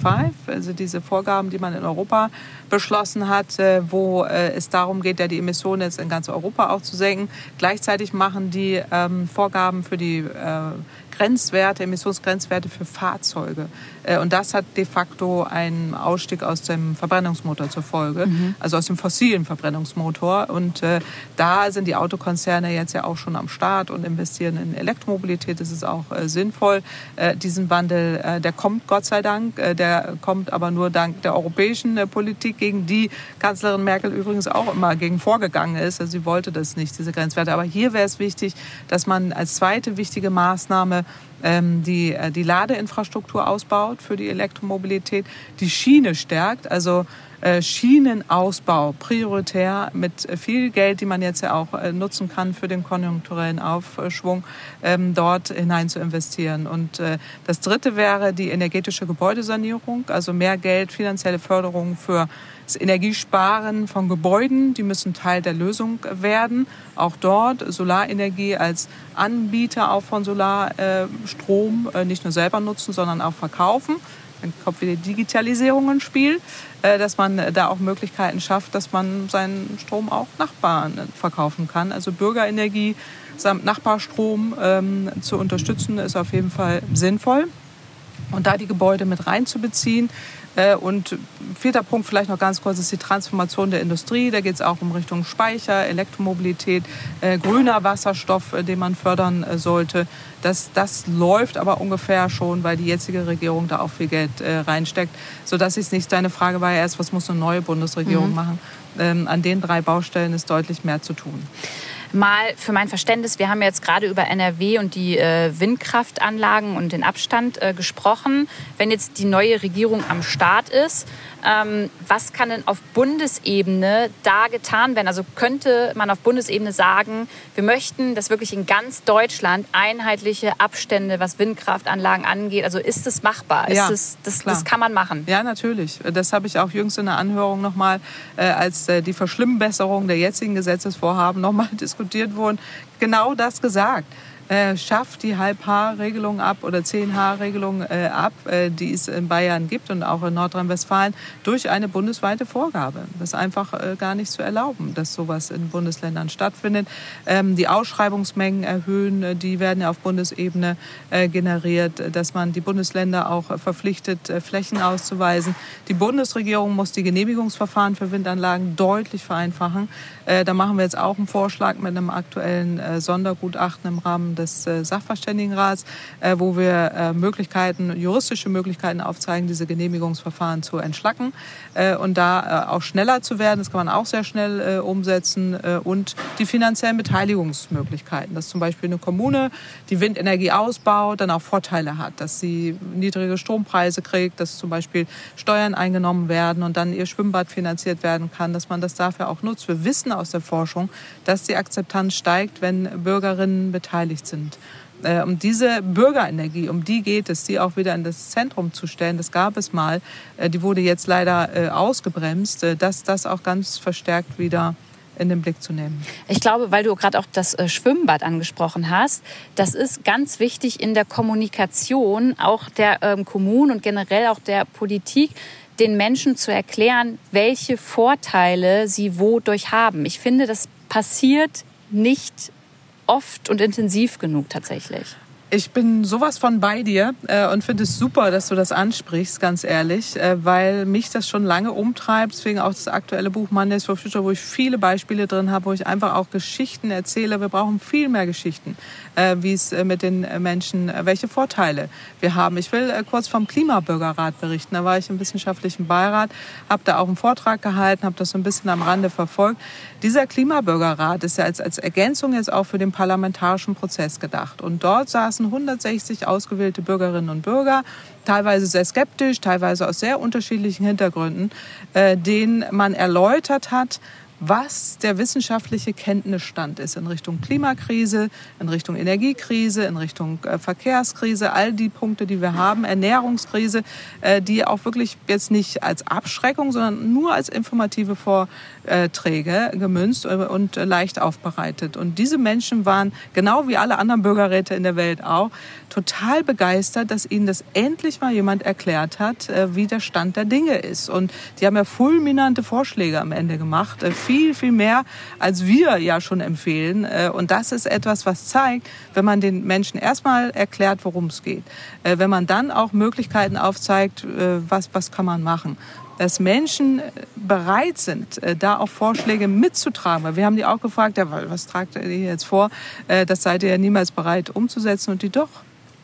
Speaker 2: also diese Vorgaben, die man in Europa beschlossen hat, wo es darum geht, ja die Emissionen jetzt in ganz Europa auch zu senken. Gleichzeitig machen die ähm, Vorgaben für die äh, Grenzwerte, Emissionsgrenzwerte für Fahrzeuge. Äh, und das hat de facto einen Ausstieg aus dem Verbrennungsmotor zur Folge, mhm. also aus dem fossilen Verbrennungsmotor. Und äh, da sind die Autokonzerne jetzt ja auch schon am Start und investieren in Elektromobilität. Das ist auch äh, sinnvoll. Äh, diesen Wandel, der kommt Gott sei Dank, der kommt aber nur dank der europäischen Politik, gegen die Kanzlerin Merkel übrigens auch immer gegen vorgegangen ist. Also sie wollte das nicht, diese Grenzwerte. Aber hier wäre es wichtig, dass man als zweite wichtige Maßnahme die, äh, die Ladeinfrastruktur ausbaut für die Elektromobilität, die Schiene stärkt, also äh, Schienenausbau prioritär mit viel Geld, die man jetzt ja auch äh, nutzen kann für den konjunkturellen Aufschwung, ähm, dort hinein zu investieren. Und das Dritte wäre die energetische Gebäudesanierung, also mehr Geld, finanzielle Förderung für das Energiesparen von Gebäuden, die müssen Teil der Lösung werden. Auch dort Solarenergie als Anbieter auch von Solarstrom äh, nicht nur selber nutzen, sondern auch verkaufen. Dann kommt wieder Digitalisierung ins Spiel, äh, dass man da auch Möglichkeiten schafft, dass man seinen Strom auch Nachbarn verkaufen kann. Also Bürgerenergie samt Nachbarstrom ähm, zu unterstützen, ist auf jeden Fall sinnvoll. und da die Gebäude mit reinzubeziehen. Äh, und vierter Punkt vielleicht noch ganz kurz ist die Transformation der Industrie. Da geht es auch um Richtung Speicher, Elektromobilität, äh, grüner Wasserstoff, äh, den man fördern sollte. Das, das läuft aber ungefähr schon, weil die jetzige Regierung da auch viel Geld reinsteckt. Sodass ich nicht, deine Frage war ja erst, was muss eine neue Bundesregierung mhm. machen? Ähm, an den drei Baustellen ist deutlich mehr zu tun
Speaker 1: mal für mein Verständnis, wir haben jetzt gerade über NRW und die äh, Windkraftanlagen und den Abstand äh, gesprochen. Wenn jetzt die neue Regierung am Start ist, ähm, was kann denn auf Bundesebene da getan werden? Also könnte man auf Bundesebene sagen, wir möchten, dass wirklich in ganz Deutschland einheitliche Abstände, was Windkraftanlagen angeht. Also ist es machbar?
Speaker 2: Ja,
Speaker 1: es, das, das, kann man machen?
Speaker 2: Ja, natürlich. Das habe ich auch jüngst in der Anhörung nochmal, äh, als äh, die Verschlimmbesserung der jetzigen Gesetzesvorhaben nochmal diskutiert wurden, genau das gesagt äh, schafft die Halb-H-Regelung ab oder 10-H-Regelung äh, ab, äh, die es in Bayern gibt und auch in Nordrhein-Westfalen, durch eine bundesweite Vorgabe. Das ist einfach äh, gar nicht zu erlauben, dass sowas in Bundesländern stattfindet. Ähm, die Ausschreibungsmengen erhöhen, äh, die werden ja auf Bundesebene äh, generiert, dass man die Bundesländer auch verpflichtet, Flächen auszuweisen. Die Bundesregierung muss die Genehmigungsverfahren für Windanlagen deutlich vereinfachen. Da machen wir jetzt auch einen Vorschlag mit einem aktuellen Sondergutachten im Rahmen des äh, Sachverständigenrats, äh, wo wir äh, Möglichkeiten, juristische Möglichkeiten aufzeigen, diese Genehmigungsverfahren zu entschlacken und da auch schneller zu werden. Das kann man auch sehr schnell umsetzen und die finanziellen Beteiligungsmöglichkeiten, dass zum Beispiel eine Kommune die Windenergie ausbaut, dann auch Vorteile hat, dass sie niedrige Strompreise kriegt, dass zum Beispiel Steuern eingenommen werden und dann ihr Schwimmbad finanziert werden kann, dass man das dafür auch nutzt. Wir wissen aus der Forschung, dass die Akzeptanz steigt, wenn Bürgerinnen beteiligt beteiligt sind. Äh, um diese Bürgerenergie, um die geht es, die auch wieder in das Zentrum zu stellen. Das gab es mal. Äh, die wurde jetzt leider äh, ausgebremst, dass das auch ganz verstärkt wieder in den Blick zu nehmen.
Speaker 1: Ich glaube, weil du gerade auch das Schwimmbad angesprochen hast, das ist ganz wichtig in der Kommunikation auch der ähm, Kommunen und generell auch der Politik, den Menschen zu erklären, welche Vorteile sie wodurch haben. Ich finde, das passiert nicht oft und intensiv genug tatsächlich.
Speaker 2: Ich bin sowas von bei dir äh, und finde es super, dass du das ansprichst, ganz ehrlich, äh, weil mich das schon lange umtreibt. Deswegen auch das aktuelle Buch Mondays for Future, wo ich viele Beispiele drin habe, wo ich einfach auch Geschichten erzähle. Wir brauchen viel mehr Geschichten, wie es äh, mit den Menschen, äh, welche Vorteile wir haben. Ich will äh, kurz vom Klimabürgerrat berichten. Da war ich im wissenschaftlichen Beirat, habe da auch einen Vortrag gehalten, habe das so ein bisschen am Rande verfolgt. Dieser Klimabürgerrat ist ja als, als Ergänzung jetzt auch für den parlamentarischen Prozess gedacht. Und dort saßen saßen 160 ausgewählte Bürgerinnen und Bürger, teilweise sehr skeptisch, teilweise aus sehr unterschiedlichen Hintergründen, äh, denen man erläutert hat, was der wissenschaftliche Kenntnisstand ist in Richtung Klimakrise, in Richtung Energiekrise, in Richtung äh, Verkehrskrise, all die Punkte, die wir haben, Ernährungskrise, äh, die auch wirklich jetzt nicht als Abschreckung, sondern nur als informative Vorträge gemünzt und leicht aufbereitet. Und diese Menschen waren, genau wie alle anderen Bürgerräte in der Welt auch, total begeistert, dass ihnen das endlich mal jemand erklärt hat, äh, wie der Stand der Dinge ist. Und die haben ja fulminante Vorschläge am Ende gemacht viel, viel mehr, als wir ja schon empfehlen. Äh, und das ist etwas, was zeigt, wenn man den Menschen erstmal erklärt, worum es geht, äh, wenn man dann auch Möglichkeiten aufzeigt, äh, was, was kann man machen dass Menschen bereit sind, da auch Vorschläge mitzutragen. Wir haben die auch gefragt, ja, was tragt ihr jetzt vor? Das seid ihr ja niemals bereit umzusetzen. Und die doch,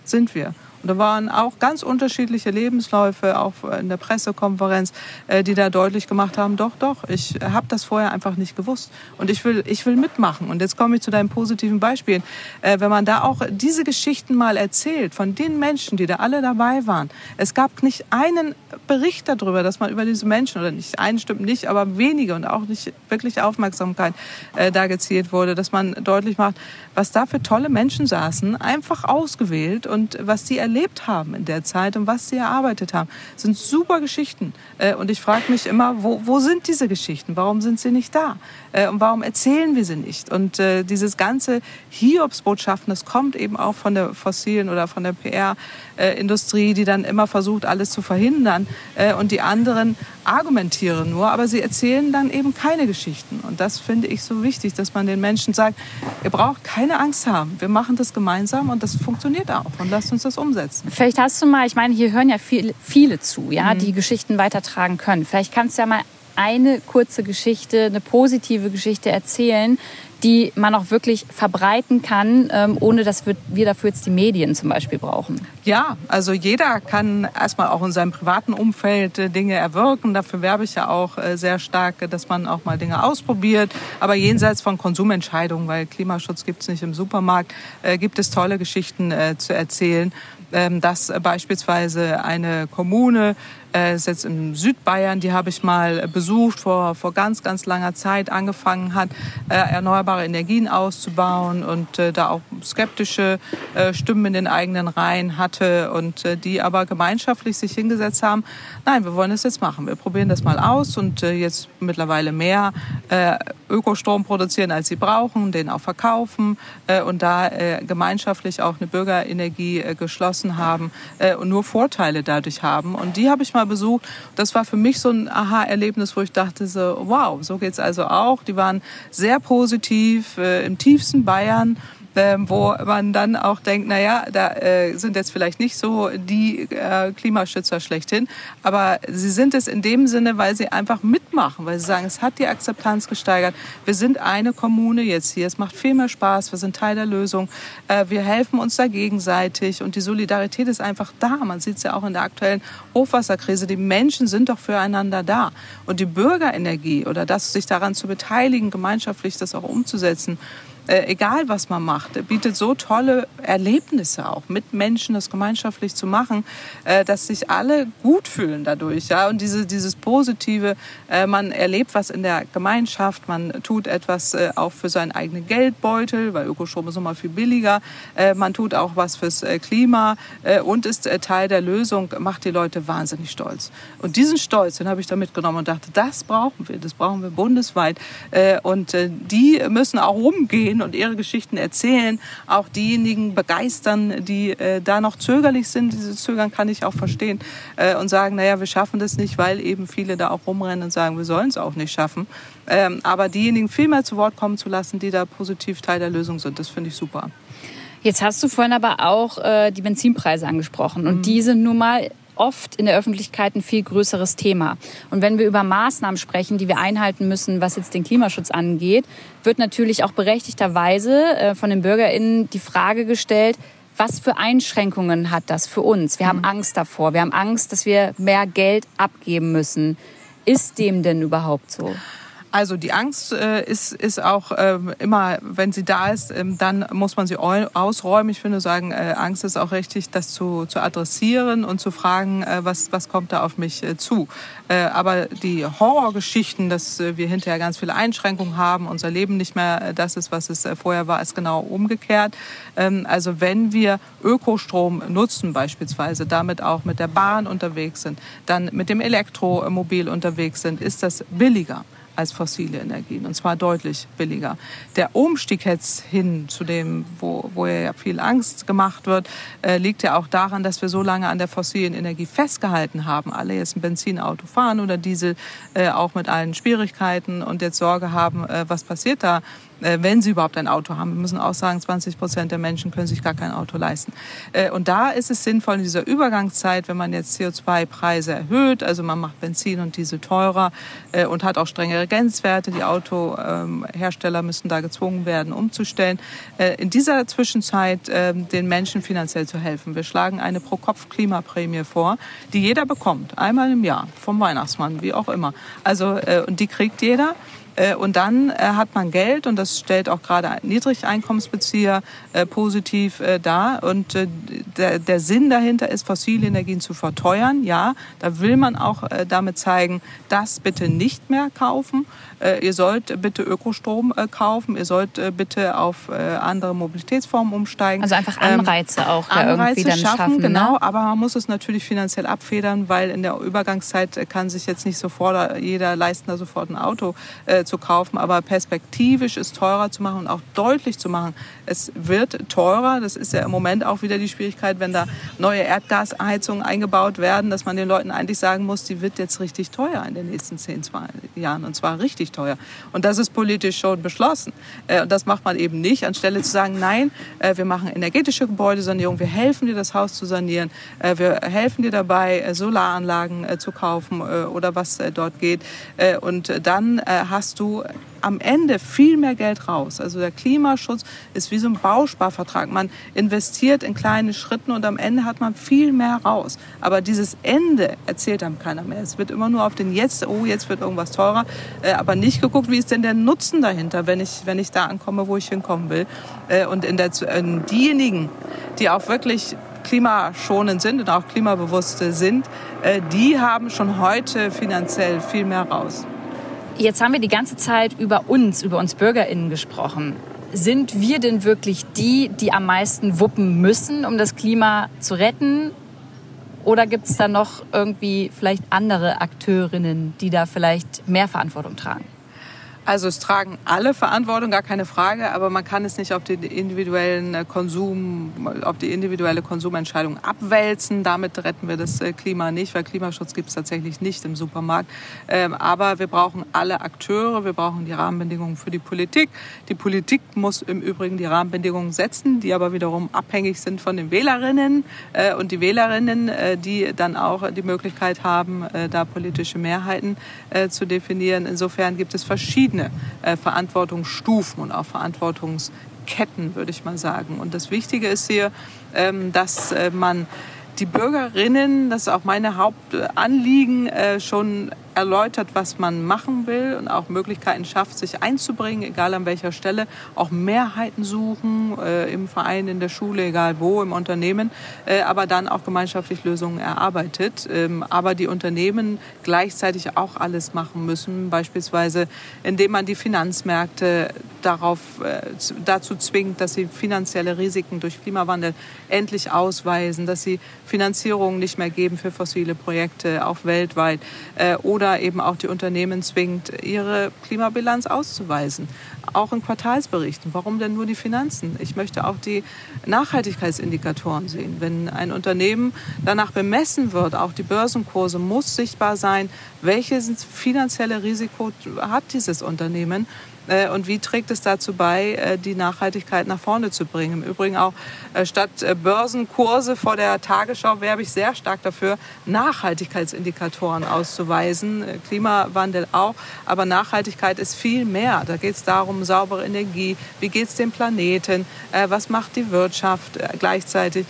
Speaker 2: sind wir. Und da waren auch ganz unterschiedliche Lebensläufe, auch in der Pressekonferenz, äh, die da deutlich gemacht haben, doch, doch, ich habe das vorher einfach nicht gewusst. Und ich will, ich will mitmachen. Und jetzt komme ich zu deinen positiven Beispielen. Äh, wenn man da auch diese Geschichten mal erzählt, von den Menschen, die da alle dabei waren. Es gab nicht einen Bericht darüber, dass man über diese Menschen, oder nicht einen stimmt nicht, aber wenige und auch nicht wirklich Aufmerksamkeit äh, da gezielt wurde, dass man deutlich macht, was da für tolle Menschen saßen, einfach ausgewählt und was die erlebt haben in der Zeit und was sie erarbeitet haben. Das sind super Geschichten. Äh, und ich frage mich immer, wo, wo sind diese Geschichten? Warum sind sie nicht da? Äh, und warum erzählen wir sie nicht? Und äh, dieses ganze Hiobsbotschaften, das kommt eben auch von der fossilen oder von der PR-Industrie, die dann immer versucht, alles zu verhindern. Und die anderen argumentieren nur, aber sie erzählen dann eben keine Geschichten. Und das finde ich so wichtig, dass man den Menschen sagt, ihr braucht keine keine Angst haben. Wir machen das gemeinsam und das funktioniert auch. Und lasst uns das umsetzen.
Speaker 1: Vielleicht hast du mal, ich meine, hier hören ja viel, viele zu, ja, mhm. die Geschichten weitertragen können. Vielleicht kannst du ja mal eine kurze Geschichte, eine positive Geschichte erzählen, die man auch wirklich verbreiten kann, ähm, ohne dass wir dafür jetzt die Medien zum Beispiel brauchen?
Speaker 2: Ja, also jeder kann erstmal auch in seinem privaten Umfeld äh, Dinge erwirken. Dafür werbe ich ja auch äh, sehr stark, dass man auch mal Dinge ausprobiert. Aber jenseits von Konsumentscheidungen, weil Klimaschutz gibt es nicht im Supermarkt, äh, gibt es tolle Geschichten zu erzählen ähm, dass beispielsweise eine Kommune äh, ist jetzt in Südbayern, die habe ich mal besucht, vor, vor ganz, ganz langer Zeit angefangen hat, äh, erneuerbare Energien auszubauen und äh, da auch skeptische äh, Stimmen in den eigenen Reihen hatte und äh, die aber gemeinschaftlich sich hingesetzt haben, nein, wir wollen das jetzt machen, wir probieren das mal aus und äh, jetzt mittlerweile mehr äh, Ökostrom produzieren, als sie brauchen, den auch verkaufen äh, und da äh, gemeinschaftlich auch eine Bürgerenergie äh, geschlossen haben äh, und nur Vorteile dadurch haben. Und die habe ich mal besucht. Das war für mich so ein Aha-Erlebnis, wo ich dachte so, wow, so geht's also auch. Die waren sehr positiv äh, im tiefsten Bayern ähm, wo man dann auch denkt, naja, da äh, sind jetzt vielleicht nicht so die äh, Klimaschützer schlechthin, aber sie sind es in dem Sinne, weil sie einfach mitmachen, weil sie sagen, es hat die Akzeptanz gesteigert. Wir sind eine Kommune jetzt hier, es macht viel mehr Spaß, wir sind Teil der Lösung, äh, wir helfen uns da gegenseitig und die Solidarität ist einfach da. Man sieht es ja auch in der aktuellen Hochwasserkrise, die Menschen sind doch füreinander da. Und die Bürgerenergie oder das, sich daran zu beteiligen, gemeinschaftlich das auch umzusetzen, äh, egal was man macht, bietet so tolle Erlebnisse auch mit Menschen, das gemeinschaftlich zu machen, äh, dass sich alle gut fühlen dadurch. Ja? Und diese, dieses Positive, äh, man erlebt was in der Gemeinschaft, man tut etwas äh, auch für seinen eigenen Geldbeutel, weil Ökostrom ist immer viel billiger, äh, man tut auch was fürs Klima und ist Teil der Lösung, macht die Leute wahnsinnig stolz. Und diesen Stolz, den habe ich da mitgenommen und dachte, das brauchen wir, das brauchen wir bundesweit. Und die müssen auch rumgehen und ihre Geschichten erzählen, auch diejenigen begeistern, die äh, da noch zögerlich sind. Dieses Zögern kann ich auch verstehen äh, und sagen, naja, wir schaffen das nicht, weil eben viele da auch rumrennen und sagen, wir sollen es auch nicht schaffen. Ähm, aber diejenigen viel mehr zu Wort kommen zu lassen, die da positiv Teil der Lösung sind, das finde ich super.
Speaker 1: Jetzt hast du vorhin aber auch äh, die Benzinpreise angesprochen und mhm. die sind nun mal oft in der Öffentlichkeit ein viel größeres Thema. Und wenn wir über Maßnahmen sprechen, die wir einhalten müssen, was jetzt den Klimaschutz angeht, wird natürlich auch berechtigterweise äh, von den BürgerInnen die Frage gestellt, was für Einschränkungen hat das für uns? Wir haben mhm. Angst davor. Wir haben Angst, dass wir mehr Geld abgeben müssen. Ist dem denn überhaupt so?
Speaker 2: Also die Angst äh, ist, ist auch äh, immer, wenn sie da ist, äh, dann muss man sie ausräumen. Ich finde, sagen, äh, Angst ist auch richtig, das zu, zu adressieren und zu fragen, äh, was, was kommt da auf mich äh, zu. Äh, aber die Horrorgeschichten, dass wir hinterher ganz viele Einschränkungen haben, unser Leben nicht mehr das ist, was es vorher war, ist genau umgekehrt. Ähm, also wenn wir Ökostrom nutzen beispielsweise, damit auch mit der Bahn unterwegs sind, dann mit dem Elektromobil unterwegs sind, ist das billiger als fossile Energien und zwar deutlich billiger. Der Umstieg jetzt hin zu dem, wo, wo ja viel Angst gemacht wird, äh, liegt ja auch daran, dass wir so lange an der fossilen Energie festgehalten haben. Alle jetzt ein Benzinauto fahren oder Diesel, äh, auch mit allen Schwierigkeiten und jetzt Sorge haben, äh, was passiert da wenn sie überhaupt ein Auto haben. Wir müssen auch sagen, 20 Prozent der Menschen können sich gar kein Auto leisten. Äh, und da ist es sinnvoll in dieser Übergangszeit, wenn man jetzt CO2-Preise erhöht, also man macht Benzin und Diesel teurer äh, und hat auch strengere Grenzwerte, die Autohersteller müssen da gezwungen werden, umzustellen. In dieser Zwischenzeit ähm, den Menschen finanziell zu helfen. Wir schlagen eine Pro-Kopf-Klimaprämie vor, die jeder bekommt, einmal im Jahr, vom Weihnachtsmann, wie auch immer. Also, und die kriegt jeder. Äh, und dann äh, hat man Geld und das stellt auch gerade Niedrigeinkommensbezieher äh, positiv dar. Und der, der Sinn dahinter ist, fossile Energien zu verteuern. Ja, da will man auch damit zeigen, das bitte nicht mehr kaufen. Ihr sollt bitte Ökostrom kaufen. Ihr sollt bitte auf andere Mobilitätsformen umsteigen.
Speaker 1: Also einfach ähm, Anreize auch Anreize irgendwie dann schaffen. schaffen
Speaker 2: ne? genau, aber man muss es natürlich finanziell abfedern, weil in der Übergangszeit kann sich jetzt nicht sofort jeder leisten, da sofort ein Auto äh, zu kaufen, aber perspektivisch es teurer zu machen und auch deutlich zu machen, es wird teurer. Das ist ja im Moment auch wieder die Schwierigkeit, wenn da neue Erdgasheizungen eingebaut werden, dass man den Leuten eigentlich sagen muss, die wird jetzt richtig teuer in den nächsten 10, 20 Jahren und zwar richtig teuer. Und das ist politisch schon beschlossen. Äh, und das macht man eben nicht, anstelle zu sagen, nein, äh, wir machen energetische Gebäudesanierung, wir helfen dir, das Haus zu sanieren, äh, wir helfen dir dabei, Solaranlagen zu kaufen oder was dort geht. Und dann hast du am Ende viel mehr Geld raus. Also der Klimaschutz ist wie so ein Bausparvertrag. Man investiert in kleine Schritten und am Ende hat man viel mehr raus. Aber dieses Ende erzählt einem keiner mehr. Es wird immer nur auf den Jetzt, oh, jetzt wird irgendwas teurer, äh, aber nicht geguckt, wie ist denn der Nutzen dahinter, wenn ich, wenn ich da ankomme, wo ich hinkommen will. Äh, und in der, in diejenigen, die auch wirklich klimaschonend sind und auch klimabewusste sind, äh, die haben schon heute finanziell viel mehr raus.
Speaker 1: Jetzt haben wir die ganze Zeit über uns, über uns BürgerInnen gesprochen. Sind wir denn wirklich die, die am meisten wuppen müssen, um das Klima zu retten? Oder gibt es da noch irgendwie vielleicht andere Akteurinnen, die da vielleicht mehr Verantwortung tragen?
Speaker 2: Also es tragen alle Verantwortung, gar keine Frage, aber man kann es nicht auf den individuellen äh, Konsum, auf die individuelle Konsumentscheidung abwälzen. Damit retten wir das äh, Klima nicht, weil Klimaschutz gibt es tatsächlich nicht im Supermarkt. Ähm, aber wir brauchen alle Akteure, wir brauchen die Rahmenbedingungen für die Politik. Die Politik muss im Übrigen die Rahmenbedingungen setzen, die aber wiederum abhängig sind von den Wählerinnen äh, und die Wählerinnen, die dann auch die Möglichkeit haben, da politische Mehrheiten zu definieren. Insofern gibt es verschiedene verschiedene äh, Verantwortungsstufen und auch Verantwortungsketten, würde ich mal sagen. Und das Wichtige ist hier, ähm, dass äh, man die Bürgerinnen, das ist auch meine Hauptanliegen, äh, schon erläutert, was man machen will und auch Möglichkeiten schafft, sich einzubringen, egal an welcher Stelle, auch Mehrheiten suchen äh, im Verein, in der Schule, egal wo, im Unternehmen, äh, aber dann auch gemeinschaftlich Lösungen erarbeitet. Ähm, aber die Unternehmen gleichzeitig auch alles machen müssen, beispielsweise indem man die Finanzmärkte darauf, äh, dazu zwingt, dass sie finanzielle Risiken durch Klimawandel endlich ausweisen, dass sie Finanzierung nicht mehr geben für fossile Projekte, auch weltweit, äh, eben auch die Unternehmen zwingt, ihre Klimabilanz auszuweisen, auch in Quartalsberichten. Warum denn nur die Finanzen? Ich möchte auch die Nachhaltigkeitsindikatoren sehen. Wenn ein Unternehmen danach bemessen wird, auch die Börsenkurse, muss sichtbar sein, welches finanzielle Risiko hat dieses Unternehmen und wie trägt es dazu bei, äh, die Nachhaltigkeit nach vorne zu bringen. Im Übrigen auch äh, statt Börsenkurse vor der Tagesschau werbe ich sehr stark dafür, Nachhaltigkeitsindikatoren auszuweisen. Klimawandel auch, aber Nachhaltigkeit ist viel mehr. Da geht es darum, saubere Energie, wie geht es dem Planeten, was macht die Wirtschaft gleichzeitig,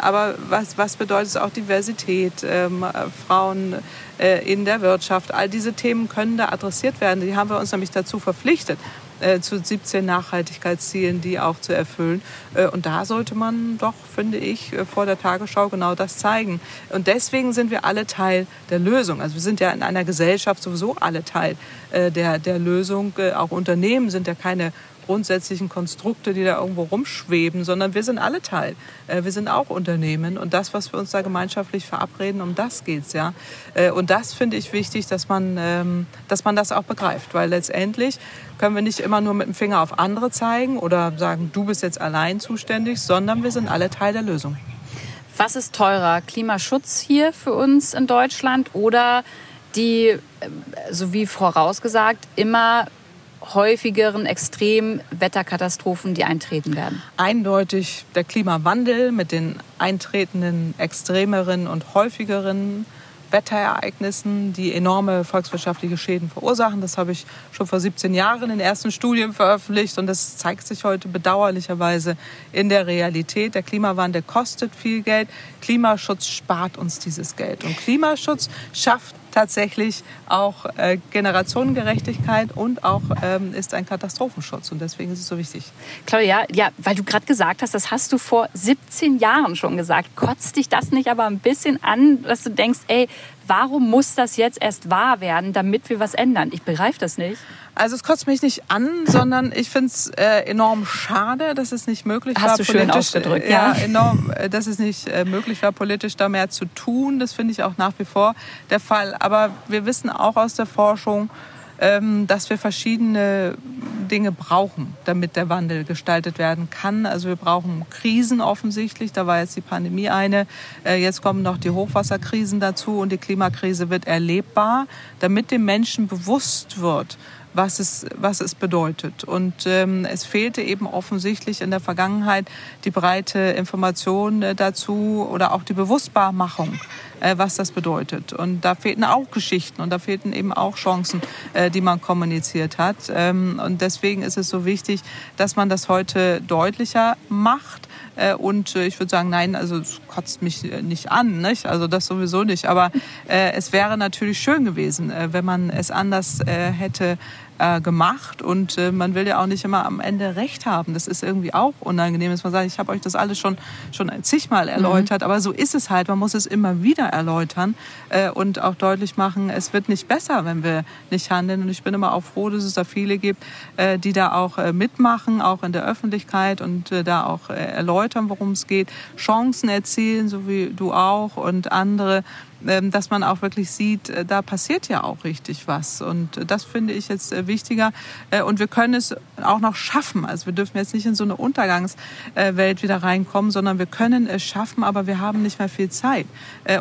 Speaker 2: aber was, was bedeutet es auch Diversität, ähm, Frauen, äh, in der Wirtschaft. All diese Themen können da adressiert werden. Die haben wir uns nämlich dazu verpflichtet, äh, zu 17 Nachhaltigkeitszielen, die auch zu erfüllen. Äh, und da sollte man doch, finde ich, vor der Tagesschau genau das zeigen. Und deswegen sind wir alle Teil der Lösung. Also wir sind ja in einer Gesellschaft sowieso alle Teil der, der Lösung. Auch Unternehmen sind ja keine grundsätzlichen Konstrukte, die da irgendwo rumschweben, sondern wir sind alle Teil. Äh, wir sind auch Unternehmen und das, was wir uns da gemeinschaftlich verabreden, um das geht es ja. Äh, und das finde ich wichtig, dass man, ähm, dass man das auch begreift, weil letztendlich können wir nicht immer nur mit dem Finger auf andere zeigen oder sagen, du bist jetzt allein zuständig, sondern wir sind alle Teil der Lösung.
Speaker 1: Was ist teurer? Klimaschutz hier für uns in Deutschland oder die, äh, so wie vorausgesagt, immer häufigeren Extremwetterkatastrophen, die eintreten werden?
Speaker 2: Eindeutig der Klimawandel mit den eintretenden extremeren und häufigeren Wetterereignissen, die enorme volkswirtschaftliche Schäden verursachen. Das habe ich schon vor 17 Jahren in ersten Studien veröffentlicht und das zeigt sich heute bedauerlicherweise in der Realität. Der Klimawandel kostet viel Geld. Klimaschutz spart uns dieses Geld. Und Klimaschutz schafft tatsächlich auch äh, Generationengerechtigkeit und auch ähm, ist ein Katastrophenschutz. Und deswegen ist es so wichtig.
Speaker 1: Claudia, ja, weil du gerade gesagt hast, das hast du vor 17 Jahren schon gesagt. Kotzt dich das nicht aber ein bisschen an, dass du denkst, ey, warum muss das jetzt erst wahr werden, damit wir was ändern? Ich begreife das nicht.
Speaker 2: Also es kotzt mich nicht an, sondern ich finde es äh, enorm schade, dass es nicht möglich
Speaker 1: Hast
Speaker 2: war,
Speaker 1: du schön ausgedrückt,
Speaker 2: ja, ja. enorm, äh, dass es nicht äh, möglich war, politisch da mehr zu tun. Das finde ich auch nach wie vor der Fall. Aber wir wissen auch aus der Forschung, ähm, dass wir verschiedene Dinge brauchen, damit der Wandel gestaltet werden kann. Also wir brauchen Krisen offensichtlich. Da war jetzt die Pandemie eine. Äh, jetzt kommen noch die Hochwasserkrisen dazu und die Klimakrise wird erlebbar, damit dem Menschen bewusst wird, was es, was es bedeutet. Und ähm, es fehlte eben offensichtlich in der Vergangenheit die breite Information äh, dazu oder auch die Bewusstbarmachung, äh, was das bedeutet. Und da fehlten auch Geschichten und da fehlten eben auch Chancen, äh, die man kommuniziert hat. Ähm, und deswegen ist es so wichtig, dass man das heute deutlicher macht. Äh, und äh, ich würde sagen, nein, also es kotzt mich äh, nicht an, nicht? also das sowieso nicht. Aber äh, es wäre natürlich schön gewesen, wenn man es anders hätte äh, gemacht. Und äh, man will ja auch nicht immer am Ende Recht haben. Das ist irgendwie auch unangenehm, dass man sagt, ich habe euch das alles schon, schon zigmal mhm. erläutert. Mhm. Aber so ist es halt. Man muss es immer wieder erläutern äh, und auch deutlich machen, es wird nicht besser, wenn wir nicht handeln. Und ich bin immer auch froh, dass es da viele gibt, äh, die da auch äh, mitmachen, auch in der Öffentlichkeit und äh, da auch erläutern, worum es geht, Chancen erzielen, so wie du auch und andere dass man auch wirklich sieht, äh, da passiert ja auch richtig was. Und das finde ich jetzt äh, wichtiger. Äh, und wir können es auch noch schaffen. Also wir dürfen jetzt nicht in so eine Untergangswelt wieder reinkommen, sondern wir können es schaffen, aber wir haben nicht mehr viel Zeit.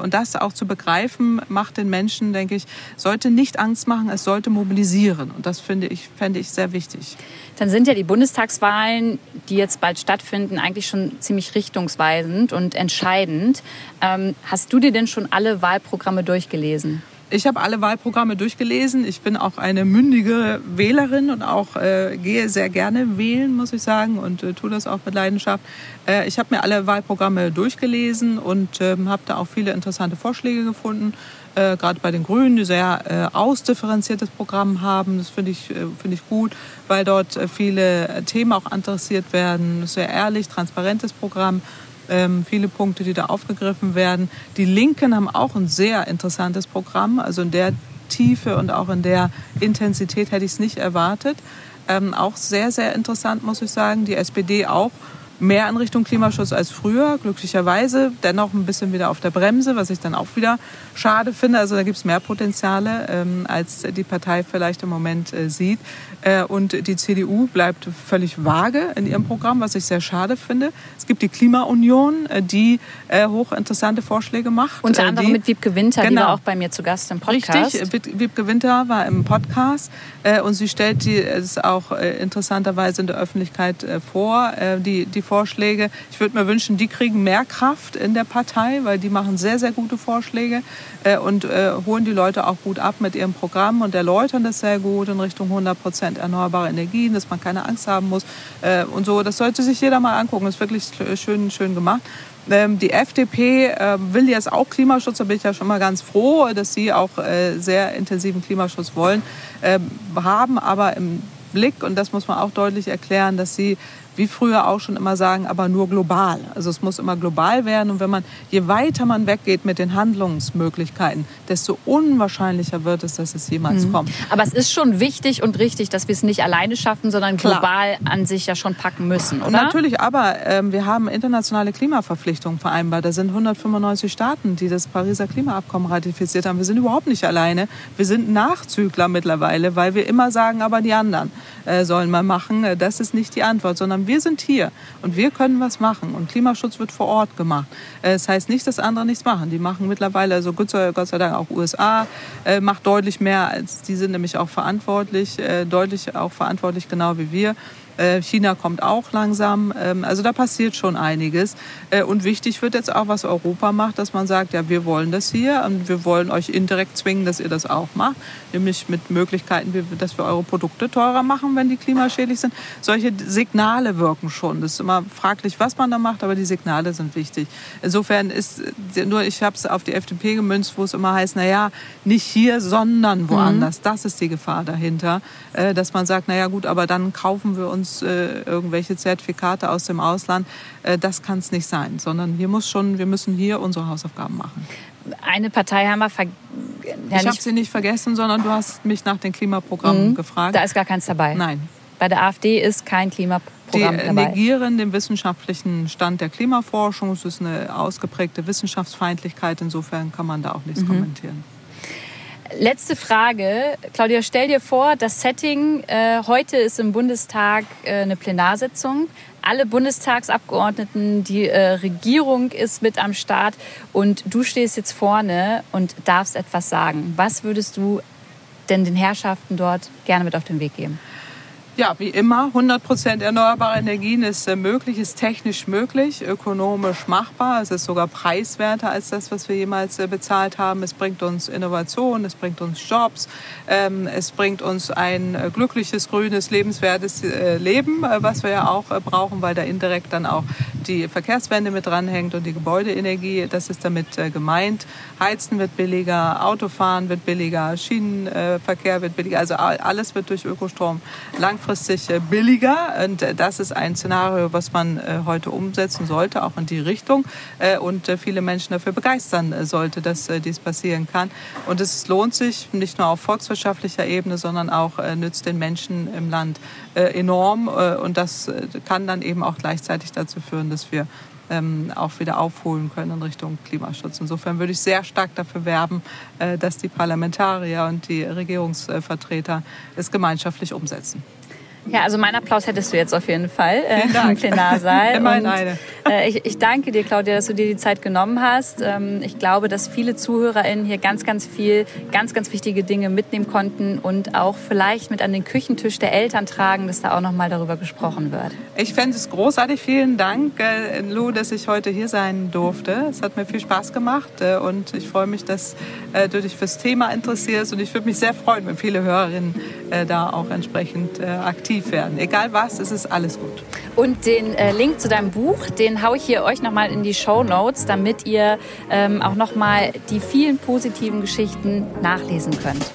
Speaker 2: Und das auch zu begreifen, macht den Menschen, denke ich, sollte nicht Angst machen, es sollte mobilisieren. Und das finde ich, fände ich sehr wichtig.
Speaker 1: Dann sind ja die Bundestagswahlen, die jetzt bald stattfinden, eigentlich schon ziemlich richtungsweisend und entscheidend. Ähm, hast du dir denn schon alle Wahlprogramme durchgelesen?
Speaker 2: Ich habe alle Wahlprogramme durchgelesen. Ich bin auch eine mündige Wählerin und auch äh, gehe sehr gerne wählen, muss ich sagen, und äh, tue das auch mit Leidenschaft. Äh, ich habe mir alle Wahlprogramme durchgelesen und ähm, habe da auch viele interessante Vorschläge gefunden äh, gerade bei den Grünen, die sehr äh, ausdifferenziertes Programm haben. Das finde ich, äh, find ich gut, weil dort viele Themen auch adressiert werden. Sehr ehrlich, transparentes Programm. Ähm, viele Punkte, die da aufgegriffen werden. Die Linken haben auch ein sehr interessantes Programm. Also in der Tiefe und auch in der Intensität hätte ich es nicht erwartet. Ähm, auch sehr, sehr interessant, muss ich sagen. Die SPD auch mehr in Richtung Klimaschutz als früher, glücklicherweise. Dennoch ein bisschen wieder auf der Bremse, was ich dann auch wieder schade finde. Also da gibt es mehr Potenziale, ähm, als die Partei vielleicht im Moment äh, sieht. Äh, und die CDU bleibt völlig vage in ihrem Programm, was ich sehr schade finde. Es gibt die Klimaunion, äh, die äh, hochinteressante Vorschläge macht.
Speaker 1: Unter anderem
Speaker 2: die,
Speaker 1: mit Wiebke Winter, genau. die war auch bei mir zu Gast im Podcast.
Speaker 2: Richtig, Wiebke Winter war im Podcast und sie stellt die, es auch interessanterweise in der Öffentlichkeit vor, die, die Vorschläge. Ich würde mir wünschen, die kriegen mehr Kraft in der Partei, weil die machen sehr, sehr gute Vorschläge und holen die Leute auch gut ab mit ihrem Programm und erläutern das sehr gut in Richtung 100 Prozent Prozent erneuerbare Energien, dass man keine Angst haben muss äh, und so. Das sollte sich jeder mal angucken. Das ist wirklich schön, schön gemacht. Ähm, die FDP äh, will jetzt auch Klimaschutz, da bin ich ja schon mal ganz froh, dass sie auch äh, sehr intensiven Klimaschutz wollen, ähm, haben aber im Blick, und das muss man auch deutlich erklären, dass sie wie früher auch schon immer sagen, aber nur global. Also es muss immer global werden. Und wenn man, je weiter man weggeht mit den Handlungsmöglichkeiten, desto unwahrscheinlicher wird es, dass es jemals mhm. kommt.
Speaker 1: Aber es ist schon wichtig und richtig, dass wir es nicht alleine schaffen, sondern global Klar. an sich ja schon packen müssen, oder?
Speaker 2: Natürlich, aber ähm, wir haben internationale Klimaverpflichtungen vereinbart. Da sind 195 Staaten, die das Pariser Klimaabkommen ratifiziert haben. Wir sind überhaupt nicht alleine. Wir sind Nachzügler mittlerweile, weil wir immer sagen, aber die anderen äh, sollen mal machen. Das ist nicht die Antwort, sondern wir sind hier und wir können was machen. Und Klimaschutz wird vor Ort gemacht. Äh, das heißt nicht, dass andere nichts machen. Die machen mittlerweile, also Gott sei, Gott sei Dank auch USA, äh, macht deutlich mehr als die sind nämlich auch verantwortlich, äh, deutlich auch verantwortlich, genau wie wir. Äh, China kommt auch langsam. Ähm, also da passiert schon einiges. Äh, und wichtig wird jetzt auch, was Europa macht, dass man sagt, ja, wir wollen das hier und wir wollen euch indirekt zwingen, dass ihr das auch macht. Nämlich mit Möglichkeiten, dass wir eure Produkte teurer machen, wenn die klimaschädlich sind. Solche Signale wirken schon. Das ist immer fraglich, was man da macht, aber die Signale sind wichtig. Insofern ist nur, ich habe es auf die FDP gemünzt, wo es immer heißt, naja, nicht hier, sondern woanders. Mhm. Das ist die Gefahr dahinter, äh, dass man sagt, naja gut, aber dann kaufen wir uns uns äh, irgendwelche Zertifikate aus dem Ausland. Äh, das kann es nicht sein, sondern wir, muss schon, wir müssen hier unsere Hausaufgaben machen.
Speaker 1: Eine Partei haben wir vergessen.
Speaker 2: Ja, ich habe sie nicht vergessen, sondern du hast mich nach den Klimaprogrammen mhm. gefragt.
Speaker 1: Da ist gar keins dabei.
Speaker 2: Nein.
Speaker 1: Bei der AfD ist kein Klimaprogramm
Speaker 2: die dabei. Die negieren den wissenschaftlichen Stand der Klimaforschung. Es ist eine ausgeprägte Wissenschaftsfeindlichkeit. Insofern kann man da auch nichts mhm. kommentieren.
Speaker 1: Letzte Frage. Claudia, stell dir vor, das Setting, äh, heute ist im Bundestag äh, eine Plenarsitzung. Alle Bundestagsabgeordneten, die äh, Regierung ist mit am Start und du stehst jetzt vorne und darfst etwas sagen. Was würdest du denn den Herrschaften dort gerne mit auf den Weg geben?
Speaker 2: Ja, wie immer, 100 Prozent erneuerbare Energien ist äh, möglich, ist technisch möglich, ökonomisch machbar. Es ist sogar preiswerter als das, was wir jemals äh, bezahlt haben. Es bringt uns Innovation, es bringt uns Jobs, ähm, es bringt uns ein äh, glückliches, grünes, lebenswertes Leben, was wir ja auch brauchen, weil da indirekt dann auch die Verkehrswende mit dranhängt und die Gebäudeenergie. Das ist damit gemeint. Heizen wird billiger, Autofahren wird billiger, Schienenverkehr wird billiger. Also alles wird durch Ökostrom langfristig langfristig äh, billiger. Und äh, das ist ein Szenario, was man äh, heute umsetzen sollte, auch in die Richtung. Und viele Menschen dafür begeistern sollte, dass dies passieren kann. Und es lohnt sich nicht nur auf volkswirtschaftlicher Ebene, sondern auch nützt den Menschen im Land enorm. Und das kann dann eben auch gleichzeitig dazu führen, dass wir ähm, auch wieder aufholen können in Richtung Klimaschutz. Insofern würde ich sehr stark dafür werben, dass die Parlamentarier und die Regierungsvertreter es gemeinschaftlich umsetzen.
Speaker 1: Ja, also mein Applaus hättest du jetzt auf jeden Fall äh, im Plenarsaal.
Speaker 2: Immerhin eine.
Speaker 1: Äh, ich, ich, danke dir, Claudia, dass du dir die Zeit genommen hast. Ähm, ich glaube, dass viele ZuhörerInnen hier ganz, ganz viel, ganz, ganz wichtige Dinge mitnehmen konnten und auch vielleicht mit an den Küchentisch der Eltern tragen, dass da auch nochmal darüber gesprochen wird.
Speaker 2: Ich fände es großartig. Vielen Dank, äh, Lou, dass ich heute hier sein durfte. Es hat mir viel Spaß gemacht äh, und ich freue mich, dass äh, du dich fürs Thema interessierst und ich würde mich sehr freuen, wenn viele Hörerinnen äh, da auch entsprechend aktiv werden. Egal was, es ist alles gut.
Speaker 1: Und den äh, Link zu deinem Buch, den haue ich hier euch nochmal in die Show Notes, damit ihr ähm, auch nochmal die vielen positiven Geschichten nachlesen könnt.